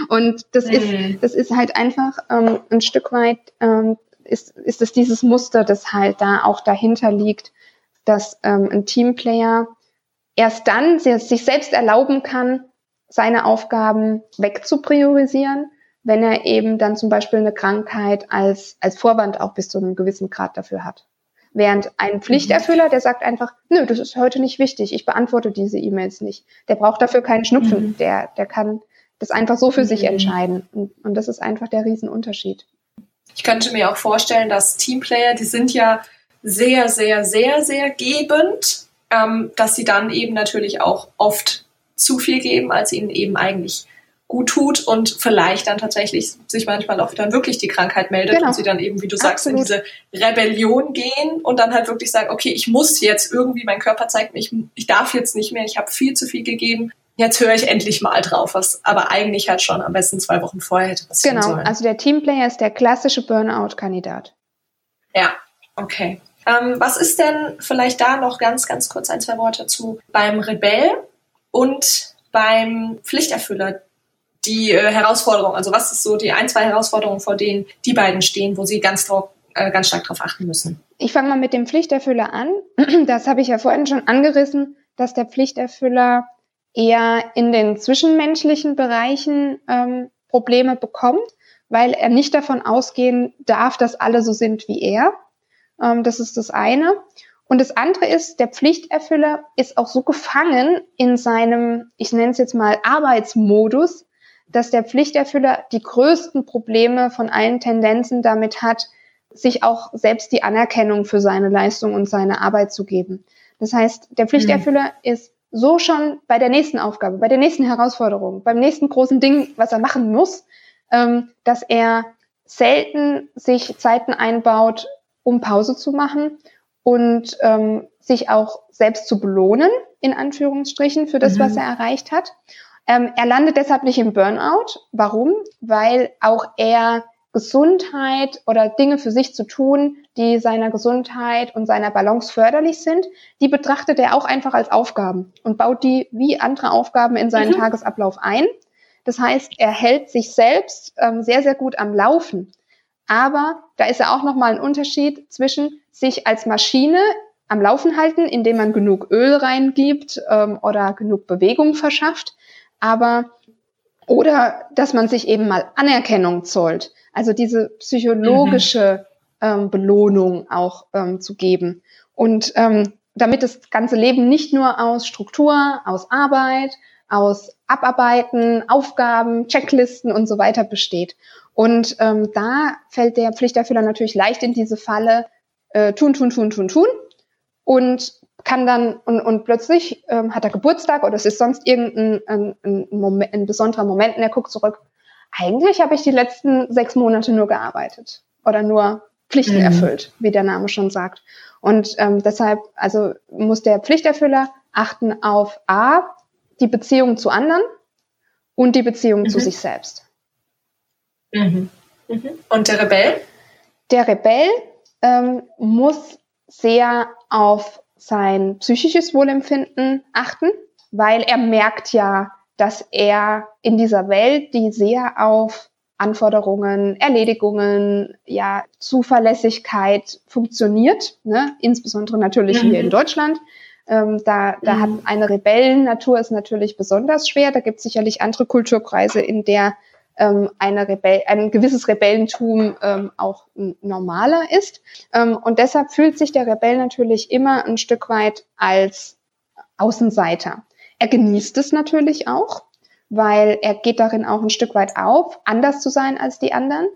Und das mhm. ist, das ist halt einfach ähm, ein Stück weit ähm, ist, ist es dieses Muster, das halt da auch dahinter liegt, dass ähm, ein Teamplayer erst dann sich selbst erlauben kann, seine Aufgaben wegzupriorisieren, wenn er eben dann zum Beispiel eine Krankheit als, als Vorwand auch bis zu einem gewissen Grad dafür hat. Während ein Pflichterfüller, der sagt einfach, nö, das ist heute nicht wichtig, ich beantworte diese E-Mails nicht. Der braucht dafür keinen Schnupfen, mhm. der, der kann das einfach so für mhm. sich entscheiden. Und, und das ist einfach der Riesenunterschied. Ich könnte mir auch vorstellen, dass Teamplayer, die sind ja sehr, sehr, sehr, sehr gebend ähm, dass sie dann eben natürlich auch oft zu viel geben, als ihnen eben eigentlich gut tut und vielleicht dann tatsächlich sich manchmal auch dann wirklich die Krankheit meldet genau. und sie dann eben, wie du sagst, Absolut. in diese Rebellion gehen und dann halt wirklich sagen, okay, ich muss jetzt irgendwie, mein Körper zeigt mir, ich, ich darf jetzt nicht mehr, ich habe viel zu viel gegeben, jetzt höre ich endlich mal drauf, was aber eigentlich halt schon am besten zwei Wochen vorher hätte passieren genau. sollen. Genau, also der Teamplayer ist der klassische Burnout-Kandidat. Ja, okay. Ähm, was ist denn vielleicht da noch ganz, ganz kurz ein, zwei Worte zu beim Rebell und beim Pflichterfüller die äh, Herausforderung? Also was ist so die ein, zwei Herausforderungen, vor denen die beiden stehen, wo sie ganz, äh, ganz stark darauf achten müssen? Ich fange mal mit dem Pflichterfüller an. Das habe ich ja vorhin schon angerissen, dass der Pflichterfüller eher in den zwischenmenschlichen Bereichen ähm, Probleme bekommt, weil er nicht davon ausgehen darf, dass alle so sind wie er. Ähm, das ist das eine. Und das andere ist, der Pflichterfüller ist auch so gefangen in seinem, ich nenne es jetzt mal Arbeitsmodus, dass der Pflichterfüller die größten Probleme von allen Tendenzen damit hat, sich auch selbst die Anerkennung für seine Leistung und seine Arbeit zu geben. Das heißt, der Pflichterfüller mhm. ist so schon bei der nächsten Aufgabe, bei der nächsten Herausforderung, beim nächsten großen Ding, was er machen muss, ähm, dass er selten sich Zeiten einbaut, um Pause zu machen und ähm, sich auch selbst zu belohnen, in Anführungsstrichen, für das, mhm. was er erreicht hat. Ähm, er landet deshalb nicht im Burnout. Warum? Weil auch er Gesundheit oder Dinge für sich zu tun, die seiner Gesundheit und seiner Balance förderlich sind, die betrachtet er auch einfach als Aufgaben und baut die wie andere Aufgaben in seinen mhm. Tagesablauf ein. Das heißt, er hält sich selbst ähm, sehr, sehr gut am Laufen. Aber da ist ja auch nochmal ein Unterschied zwischen sich als Maschine am Laufen halten, indem man genug Öl reingibt ähm, oder genug Bewegung verschafft, aber oder dass man sich eben mal Anerkennung zollt, also diese psychologische mhm. ähm, Belohnung auch ähm, zu geben. Und ähm, damit das ganze Leben nicht nur aus Struktur, aus Arbeit, aus Abarbeiten, Aufgaben, Checklisten und so weiter besteht. Und ähm, da fällt der Pflichterfüller natürlich leicht in diese Falle, äh, tun, tun, tun, tun, tun. Und kann dann, und, und plötzlich ähm, hat er Geburtstag oder es ist sonst irgendein ein, ein, Moment, ein besonderer Moment und er guckt zurück. Eigentlich habe ich die letzten sechs Monate nur gearbeitet oder nur Pflichten mhm. erfüllt, wie der Name schon sagt. Und ähm, deshalb, also muss der Pflichterfüller achten auf A, die Beziehung zu anderen und die Beziehung mhm. zu sich selbst. Mhm. Mhm. Und der Rebell? Der Rebell ähm, muss sehr auf sein psychisches Wohlempfinden achten, weil er merkt ja, dass er in dieser Welt, die sehr auf Anforderungen, Erledigungen, ja, Zuverlässigkeit funktioniert, ne? insbesondere natürlich mhm. hier in mhm. Deutschland. Ähm, da da mhm. hat eine Rebellennatur ist natürlich besonders schwer. Da gibt es sicherlich andere Kulturkreise, in der ähm, eine Rebell ein gewisses Rebellentum ähm, auch normaler ist. Ähm, und deshalb fühlt sich der Rebell natürlich immer ein Stück weit als Außenseiter. Er genießt es natürlich auch, weil er geht darin auch ein Stück weit auf, anders zu sein als die anderen.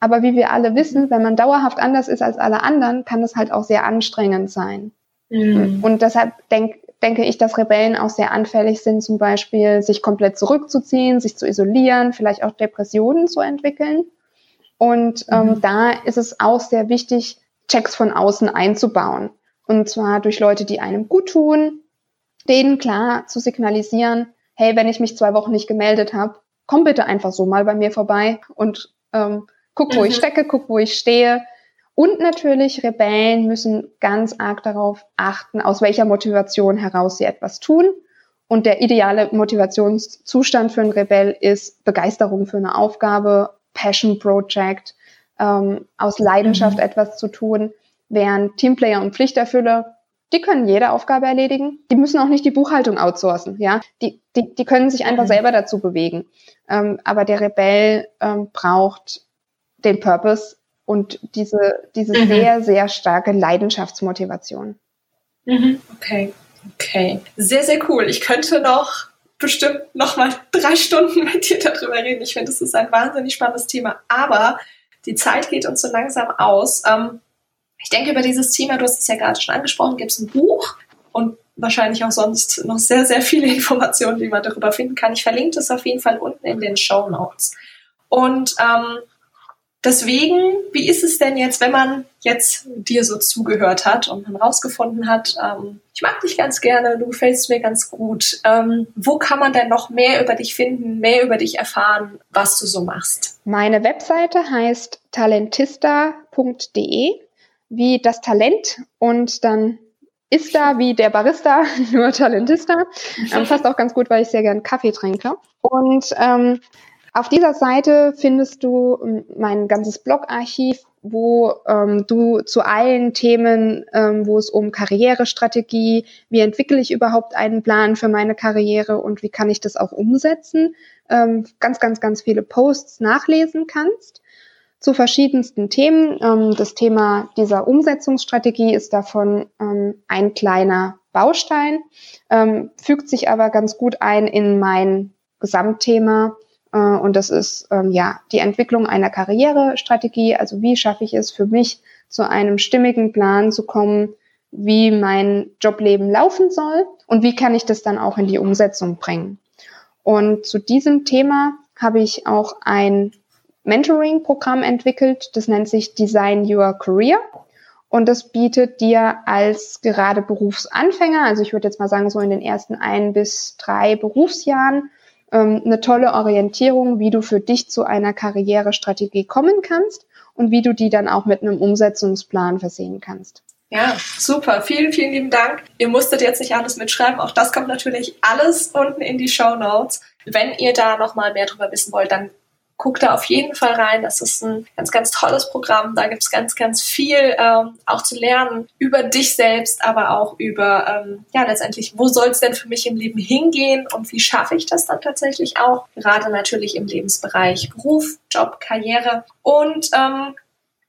Aber wie wir alle wissen, wenn man dauerhaft anders ist als alle anderen, kann es halt auch sehr anstrengend sein. Mhm. Und deshalb denk, denke ich, dass Rebellen auch sehr anfällig sind, zum Beispiel sich komplett zurückzuziehen, sich zu isolieren, vielleicht auch Depressionen zu entwickeln. Und ähm, mhm. da ist es auch sehr wichtig, Checks von außen einzubauen. Und zwar durch Leute, die einem gut tun, denen klar zu signalisieren, hey, wenn ich mich zwei Wochen nicht gemeldet habe, komm bitte einfach so mal bei mir vorbei und ähm, guck, wo mhm. ich stecke, guck, wo ich stehe. Und natürlich, Rebellen müssen ganz arg darauf achten, aus welcher Motivation heraus sie etwas tun. Und der ideale Motivationszustand für einen Rebell ist Begeisterung für eine Aufgabe, Passion Project, ähm, aus Leidenschaft mhm. etwas zu tun, während Teamplayer und Pflichterfüller, die können jede Aufgabe erledigen. Die müssen auch nicht die Buchhaltung outsourcen, ja. Die, die, die können sich einfach mhm. selber dazu bewegen. Ähm, aber der Rebell ähm, braucht den Purpose und diese, diese mhm. sehr, sehr starke Leidenschaftsmotivation. Mhm. Okay, okay. Sehr, sehr cool. Ich könnte noch bestimmt noch mal drei Stunden mit dir darüber reden. Ich finde, das ist ein wahnsinnig spannendes Thema. Aber die Zeit geht uns so langsam aus. Ähm, ich denke, über dieses Thema, du hast es ja gerade schon angesprochen, gibt es ein Buch und wahrscheinlich auch sonst noch sehr, sehr viele Informationen, die man darüber finden kann. Ich verlinke das auf jeden Fall unten in den Show Notes. Und ähm, Deswegen, wie ist es denn jetzt, wenn man jetzt dir so zugehört hat und man rausgefunden hat, ähm, ich mag dich ganz gerne, du gefällst mir ganz gut. Ähm, wo kann man denn noch mehr über dich finden, mehr über dich erfahren, was du so machst? Meine Webseite heißt talentista.de, wie das Talent und dann ist da wie der Barista, nur Talentista. Ähm, passt auch ganz gut, weil ich sehr gern Kaffee trinke. Und ähm, auf dieser Seite findest du ähm, mein ganzes Blogarchiv, wo ähm, du zu allen Themen, ähm, wo es um Karrierestrategie, wie entwickle ich überhaupt einen Plan für meine Karriere und wie kann ich das auch umsetzen, ähm, ganz, ganz, ganz viele Posts nachlesen kannst zu verschiedensten Themen. Ähm, das Thema dieser Umsetzungsstrategie ist davon ähm, ein kleiner Baustein, ähm, fügt sich aber ganz gut ein in mein Gesamtthema. Äh, und das ist ja die Entwicklung einer Karrierestrategie. Also wie schaffe ich es für mich, zu einem stimmigen Plan zu kommen, wie mein Jobleben laufen soll und wie kann ich das dann auch in die Umsetzung bringen. Und zu diesem Thema habe ich auch ein Mentoring-Programm entwickelt. Das nennt sich Design Your Career. Und das bietet dir als gerade Berufsanfänger, also ich würde jetzt mal sagen, so in den ersten ein bis drei Berufsjahren, ähm, eine tolle Orientierung, wie du für dich zu einer Karrierestrategie kommen kannst und wie du die dann auch mit einem Umsetzungsplan versehen kannst. Ja, super. Vielen, vielen lieben Dank. Ihr musstet jetzt nicht alles mitschreiben. Auch das kommt natürlich alles unten in die Show Notes. Wenn ihr da nochmal mehr drüber wissen wollt, dann guck da auf jeden Fall rein. Das ist ein ganz, ganz tolles Programm. Da gibt es ganz, ganz viel ähm, auch zu lernen über dich selbst, aber auch über, ähm, ja, letztendlich, wo soll es denn für mich im Leben hingehen und wie schaffe ich das dann tatsächlich auch? Gerade natürlich im Lebensbereich Beruf, Job, Karriere. Und ähm,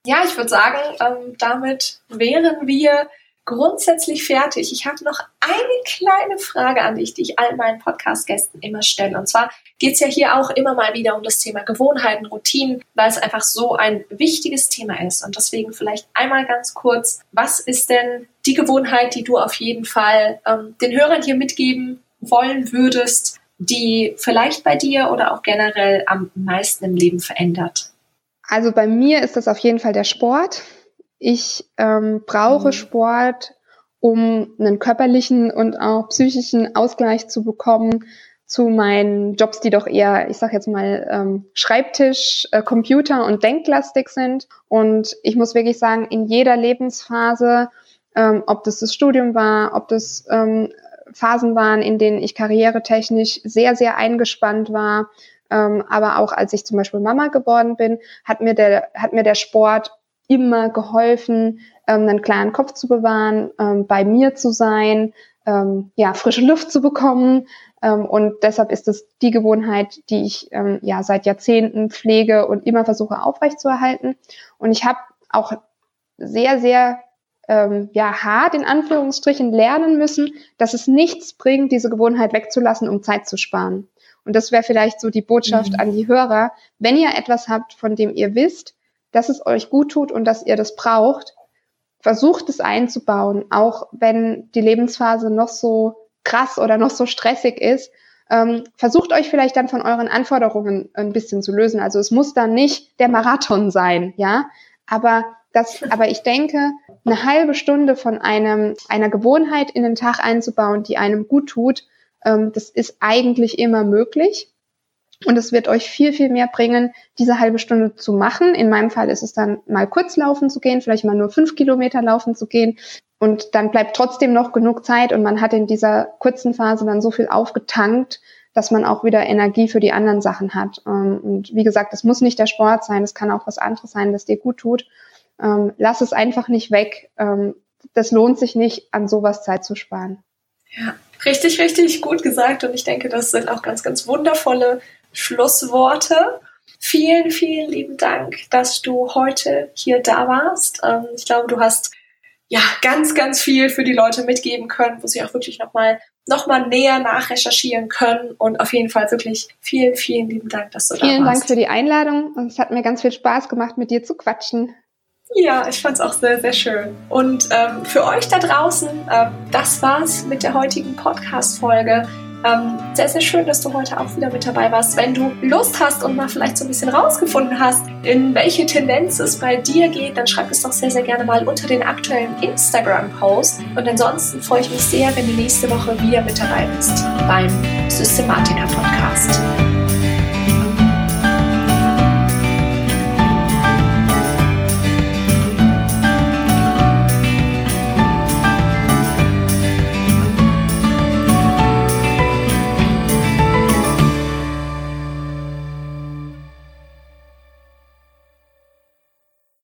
ja, ich würde sagen, ähm, damit wären wir grundsätzlich fertig. Ich habe noch eine kleine Frage an dich, die ich all meinen Podcast-Gästen immer stelle. Und zwar geht es ja hier auch immer mal wieder um das Thema Gewohnheiten, Routinen, weil es einfach so ein wichtiges Thema ist. Und deswegen vielleicht einmal ganz kurz, was ist denn die Gewohnheit, die du auf jeden Fall ähm, den Hörern hier mitgeben wollen würdest, die vielleicht bei dir oder auch generell am meisten im Leben verändert? Also bei mir ist das auf jeden Fall der Sport. Ich ähm, brauche mhm. Sport, um einen körperlichen und auch psychischen Ausgleich zu bekommen zu meinen Jobs, die doch eher, ich sag jetzt mal, ähm, Schreibtisch, äh, Computer und denklastig sind. Und ich muss wirklich sagen, in jeder Lebensphase, ähm, ob das das Studium war, ob das ähm, Phasen waren, in denen ich karrieretechnisch sehr, sehr eingespannt war, ähm, aber auch als ich zum Beispiel Mama geworden bin, hat mir der, hat mir der Sport immer geholfen, ähm, einen klaren Kopf zu bewahren, ähm, bei mir zu sein, ähm, ja, frische Luft zu bekommen. Ähm, und deshalb ist es die Gewohnheit, die ich ähm, ja seit Jahrzehnten pflege und immer versuche aufrechtzuerhalten. Und ich habe auch sehr, sehr ähm, ja, hart in Anführungsstrichen lernen müssen, dass es nichts bringt, diese Gewohnheit wegzulassen, um Zeit zu sparen. Und das wäre vielleicht so die Botschaft mhm. an die Hörer. Wenn ihr etwas habt, von dem ihr wisst, dass es euch gut tut und dass ihr das braucht, versucht es einzubauen, auch wenn die Lebensphase noch so krass oder noch so stressig ist. Ähm, versucht euch vielleicht dann von euren Anforderungen ein bisschen zu lösen. Also es muss dann nicht der Marathon sein, ja. Aber das, aber ich denke, eine halbe Stunde von einem, einer Gewohnheit in den Tag einzubauen, die einem gut tut, ähm, das ist eigentlich immer möglich. Und es wird euch viel, viel mehr bringen, diese halbe Stunde zu machen. In meinem Fall ist es dann mal kurz laufen zu gehen, vielleicht mal nur fünf Kilometer laufen zu gehen. Und dann bleibt trotzdem noch genug Zeit und man hat in dieser kurzen Phase dann so viel aufgetankt, dass man auch wieder Energie für die anderen Sachen hat. Ähm, und wie gesagt, es muss nicht der Sport sein, es kann auch was anderes sein, das dir gut tut. Ähm, lass es einfach nicht weg. Ähm, das lohnt sich nicht, an sowas Zeit zu sparen. Ja, richtig, richtig gut gesagt. Und ich denke, das sind auch ganz, ganz wundervolle Schlussworte. Vielen, vielen lieben Dank, dass du heute hier da warst. Ähm, ich glaube, du hast ja ganz, ganz viel für die Leute mitgeben können, wo sie auch wirklich nochmal noch mal näher nachrecherchieren können. Und auf jeden Fall wirklich vielen, vielen lieben Dank, dass du vielen da warst. Vielen Dank für die Einladung und es hat mir ganz viel Spaß gemacht, mit dir zu quatschen. Ja, ich fand es auch sehr, sehr schön. Und ähm, für euch da draußen, ähm, das war's mit der heutigen Podcast-Folge. Ähm, sehr, sehr schön, dass du heute auch wieder mit dabei warst. Wenn du Lust hast und mal vielleicht so ein bisschen rausgefunden hast, in welche Tendenz es bei dir geht, dann schreib es doch sehr, sehr gerne mal unter den aktuellen Instagram-Post. Und ansonsten freue ich mich sehr, wenn du nächste Woche wieder mit dabei bist beim Systematiker-Podcast.